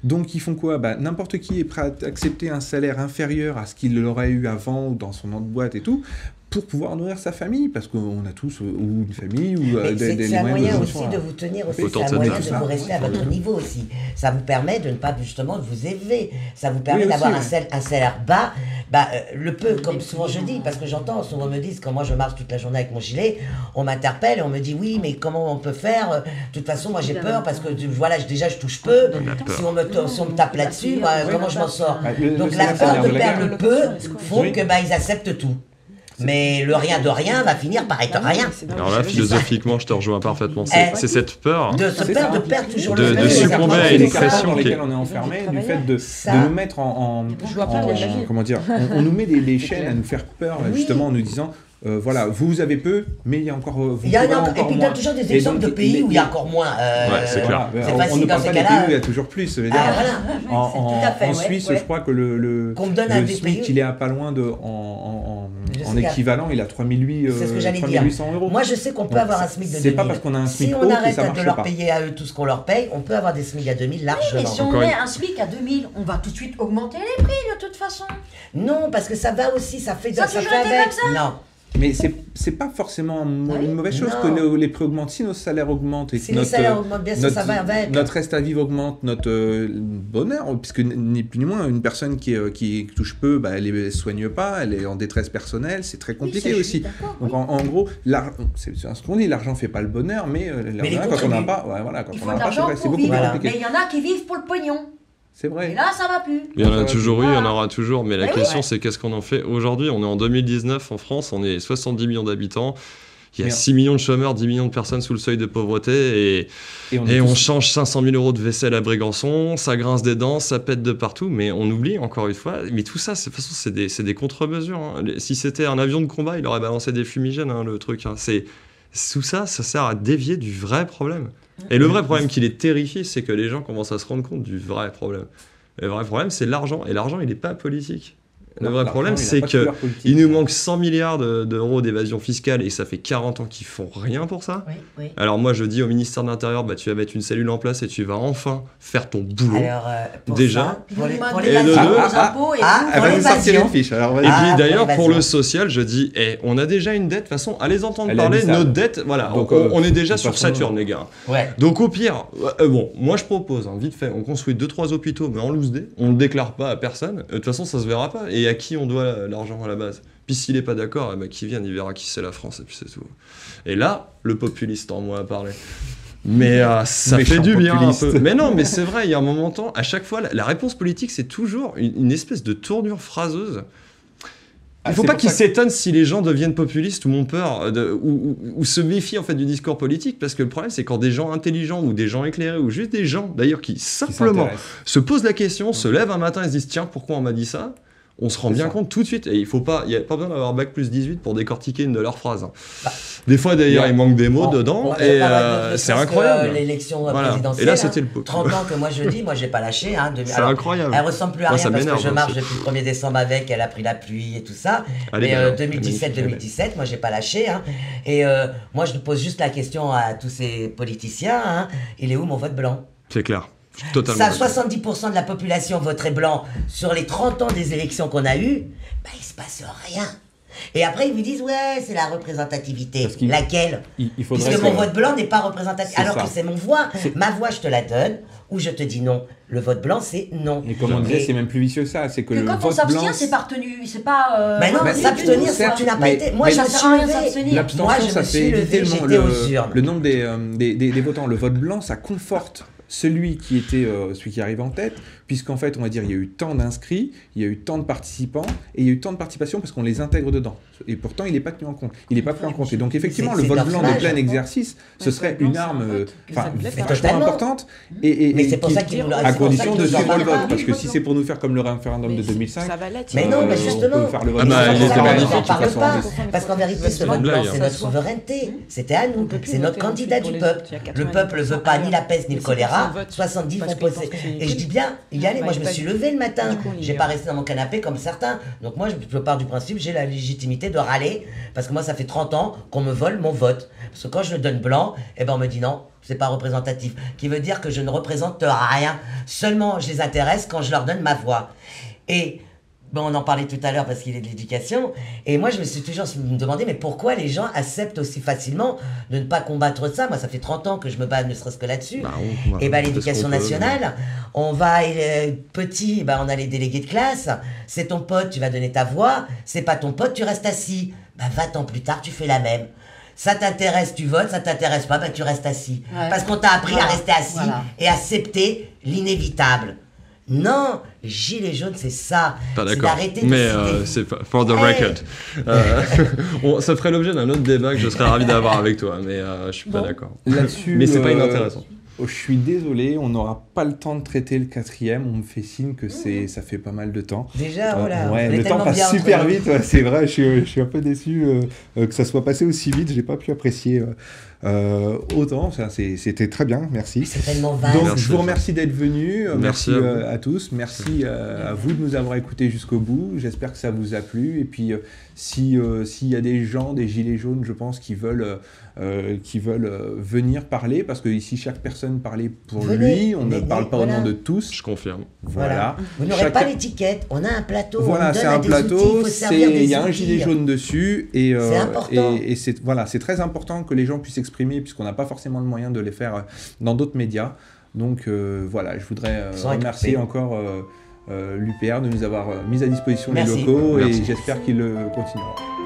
Donc ils font quoi? Bah, N'importe qui est prêt à accepter un salaire inférieur à ce qu'il aurait eu avant ou dans son autre boîte et tout, pour pouvoir nourrir sa famille, parce qu'on a tous euh, ou une famille ou euh, Mais des, C'est des c'est un moyen de aussi de vous tenir aussi, c'est un moyen de ça. vous rester à votre niveau aussi. Ça vous permet de ne pas justement de vous élever. Ça vous permet Oui, d'avoir un, salaire, un salaire bas. Bah, euh, le peu, comme souvent je dis, parce que j'entends, souvent me disent, quand moi je marche toute la journée avec mon gilet, on m'interpelle et on me dit oui, mais comment on peut faire? De toute façon, moi j'ai peur parce que voilà, déjà je touche peu. Si on me, si on me tape là-dessus, comment je m'en sors? Ah, Donc le la peur de perdre le peu font que bah, ils acceptent tout. Mais le rien de rien va finir par être oui, rien. Alors là, philosophiquement, je te rejoins parfaitement. Eh, C'est c'est cette peur. De se perdre, ça. de perdre toujours De- le de même. succomber à une pression dans lesquels on est enfermé, du fait de, nous mettre en, comment dire, on, on nous met des, des chaînes à nous faire peur justement en nous disant euh, voilà vous avez peu mais il y a encore euh, vous Il y en a, encore et puis il moins. donne toujours des exemples donc, de pays les- où il y a encore moins. euh, Ouais, c'est clair. Voilà, C'est on- ne parle pas des pays où il y a toujours plus Ah, voilà. en, c'est en- tout à fait, en Suisse ouais. je crois que le, le, Qu'on donne le SMIC il est à pas loin de en, équivalent il a 3008 C'est ce que euh, j'allais dire. 3800 euros Moi, je sais qu'on peut Donc, avoir un c'est- SMIC de c'est 2000. pas parce qu'on a un SMIC Si on arrête de leur payer à eux tout ce qu'on leur paye, on peut avoir des SMIC à 2000 Oui, mais largement. si on met un SMIC à 2000, on va tout de suite augmenter les prix de toute façon. Non, parce que ça va aussi, ça fait, Ça a ça toujours fait été avec. comme ça? Non, Mais c'est c'est pas forcément mo- Ah oui? une mauvaise chose Non. que nos- les prix augmentent. Si nos salaires augmentent et que si les notre, salaires augmentent bien sûr, notre, ça va avec. notre reste à vivre augmente, notre euh, bonheur, puisque ni plus ni moins, une personne qui, euh, qui touche peu, bah, elle ne soigne pas, elle est en détresse personnelle, c'est très compliqué Oui, aussi. Donc oui. en, en gros, c'est ce qu'on dit, l'argent fait pas le bonheur, mais euh, quand on n'a pas, ouais, voilà, quand Il on faut n'a de pas, c'est beaucoup plus Voilà. Mais compliqué. il y en a qui vivent pour le pognon. C'est Et vrai. là, ça va plus. Il y en a toujours eu, il y en aura toujours, mais la oui. question Ouais. c'est qu'est-ce qu'on en fait aujourd'hui? On est en 2019 en France, on est 70 millions d'habitants, il y a Merde. 6 millions de chômeurs, 10 millions de personnes sous le seuil de pauvreté, et, Et on, et change 500 000 euros de vaisselle à Brégançon, ça grince des dents, ça pète de partout, mais on oublie encore une fois, mais tout ça, de toute façon, c'est des, contre-mesures. hein. Si c'était un avion de combat, il aurait balancé des fumigènes, hein, le truc. hein. C'est Tout ça, ça sert à dévier du vrai problème. Et le vrai problème qui les terrifie, c'est que les gens commencent à se rendre compte du vrai problème. Le vrai problème, c'est l'argent. Et l'argent, il n'est pas politique. Le Non, vrai problème, c'est pas de que couleur politique. il nous manque 100 milliards de- d'euros d'évasion fiscale et ça fait 40 ans qu'ils font rien pour ça. Oui, oui. Alors moi, je dis au ministère de l'Intérieur, bah, tu vas mettre une cellule en place et tu vas enfin faire ton boulot. Alors, euh, Déjà. ça, pour les, pour les Et de deux- et Ah, fiche. Alors, vas-y. Et Ah, puis d'ailleurs, pour le social, je dis, eh, on a déjà une dette, de toute façon, allez entendre Elle parler, notre dette, voilà, Donc, on, euh, on est déjà sur Saturne, les gars. Ouais. Donc au pire, euh, bon, moi je propose, hein, vite fait, on construit 2-3 hôpitaux, mais en loose day, on le déclare pas à personne, de toute façon ça se verra pas, et à qui on doit l'argent à la base Puis s'il est pas d'accord, eh ben, qu'il vienne, il verra qui c'est la France, et puis c'est tout. Et là, le populiste en moi a parlé. Mais euh, ça Méchant fait du bien un peu. Mais non, mais c'est vrai, il y a un moment temps, à chaque fois, la, la réponse politique, c'est toujours une, une espèce de tournure phraseuse. Ah, Il faut c'est pas qu'ils que- s'étonnent si les gens deviennent populistes ou ont peur de- ou, ou- ou se méfient en fait du discours politique parce que le problème c'est quand des gens intelligents ou des gens éclairés ou juste des gens d'ailleurs qui simplement se posent la question, se lèvent un matin et se disent tiens pourquoi on m'a dit ça? On se rend bien ça. compte tout de suite et il faut pas il y a pas besoin d'avoir bac plus 18 pour décortiquer une de leurs phrases. hein. Bah, des fois d'ailleurs il manque des mots Bon, dedans bon, et euh, c'est incroyable. euh, L'élection Voilà. présidentielle. Et là hein. c'était le pot. 30 ans que moi je dis, moi j'ai pas lâché. Hein, de- C'est incroyable. elle ressemble plus à Moi, rien ça parce que je marche aussi. depuis le 1er décembre avec, elle a pris la pluie et tout ça. Allez, Mais bien, euh. 2017-2017, moi j'ai pas lâché. Hein. Et euh, moi je pose juste la question à tous ces politiciens, hein, il est où mon vote blanc? C'est clair. Totalement Ça, d'accord. 70% de la population voterait blanc sur les 30 ans des élections qu'on a eues, bah il se passe rien. Et après ils vous disent ouais c'est la représentativité. Laquelle Il, il Puisque que- mon vote blanc n'est pas représentatif. Alors ça. que c'est mon voix. Ma voix, je te la donne, ou je te dis non. Le vote blanc, c'est non. Et comme on disait, c'est même plus vicieux que ça. C'est que Que le quand on vote s'abstient, blanc, c'est par tenue, c'est pas. euh, Mais non, Bah, s'abstenir, ça, tu n'as pas été. Moi, Ça me sert suis à rien s'abstenir. Moi, L'abstention, je ça me fait éviter le, le nombre des, euh, des, des- des votants. Le vote blanc, ça conforte celui qui était euh, celui qui arrive en tête, puisqu'en fait, on va dire, il y a eu tant d'inscrits, il y a eu tant de participants, et il y a eu tant de participation parce qu'on les intègre dedans. Et pourtant, il n'est pas tenu en compte. Il n'est pas pris en compte. Et donc, effectivement, le vote blanc de plein exercice, ce serait une arme, euh, totalement. importante. Et, Mais c'est pour ça nous À condition de suivre le vote, parce que si c'est pour nous faire comme le référendum de Mais 2005, Ça va l'être. Mais non, euh, mais justement. peut faire le vote Ah on différence parle pas. Parce qu'en vérité, ce C'est vote blanc, c'est notre souveraineté. C'était à nous. C'est notre candidat du peuple. Le 90% peuple ne veut pas ni la peste ni le choléra. pour ça, vote. 70 Parce vont poser. Et je dis bien, y aller. Moi, je me suis dire. levé le matin. J'ai pas resté dans mon canapé comme certains. Donc moi, je je pars du principe, j'ai la légitimité de râler. Parce que moi, ça fait 30 ans qu'on me vole mon vote. Parce que quand je le donne blanc, eh ben, on me dit non, c'est pas représentatif. Qui veut dire que je ne représente rien. Seulement, je les intéresse quand je leur donne ma voix. Et bon, on en parlait tout à l'heure parce qu'il est de l'éducation. Et moi, je me suis toujours demandé, mais pourquoi les gens acceptent aussi facilement de ne pas combattre ça? Moi, ça fait 30 ans que je me bats ne serait-ce que là-dessus. Bah, Et ben fait ce l'éducation peut, nationale, on va euh, petit, ben on a les délégués de classe. C'est ton pote, tu vas donner ta voix. C'est pas ton pote, tu restes assis. Ben 20 ans plus tard, tu fais la même. Ça t'intéresse, tu votes. Ça t'intéresse pas, ben tu restes assis. Ouais. Parce qu'on t'a appris à rester assis voilà. et accepter l'inévitable. Non, gilet jaune, c'est ça. Pas d'accord. Mais euh, c'est pas- for the Hey. record. Euh, on- ça ferait l'objet d'un autre débat que je serais ravi d'avoir avec toi, mais euh, je suis pas d'accord. Là-dessus, Mais c'est pas euh, inintéressant. oh, je suis désolé, on n'aura pas le temps de traiter le quatrième. On me fait signe que c'est, ça fait pas mal de temps. Déjà, Euh, oh là, ouais, le temps passe super vite, ouais, c'est vrai. Je suis, je suis un peu déçu que ça soit passé aussi vite. J'ai pas pu apprécier euh, autant. Ça, c'est- c'était très bien, merci. C'est tellement vaste. Donc, Merci, je vous remercie d'être venu. Merci Merci, à euh, à, tous. Merci euh, à vous de nous avoir écoutés jusqu'au bout. J'espère que ça vous a plu. Et puis, euh, si euh, s'il y a des gens, des gilets jaunes, je pense, qui veulent, euh, euh, qui veulent euh, venir parler, parce que ici chaque personne parlait pour Venez, lui. On ne parle mais pas au voilà. nom de tous. Je confirme. Voilà. Vous n'aurez Chacun- pas l'étiquette, on a un plateau. on Voilà, c'est un plateau, il y a un gilet jaune dessus et, euh, C'est important. et, et c'est voilà, c'est très important que les gens puissent s'exprimer puisqu'on n'a pas forcément le moyen de les faire dans d'autres médias. Donc euh, voilà, je voudrais euh, remercier encore euh, l'UPR de nous avoir euh, mis à disposition Merci. les locaux Merci. et j'espère qu'ils le continueront.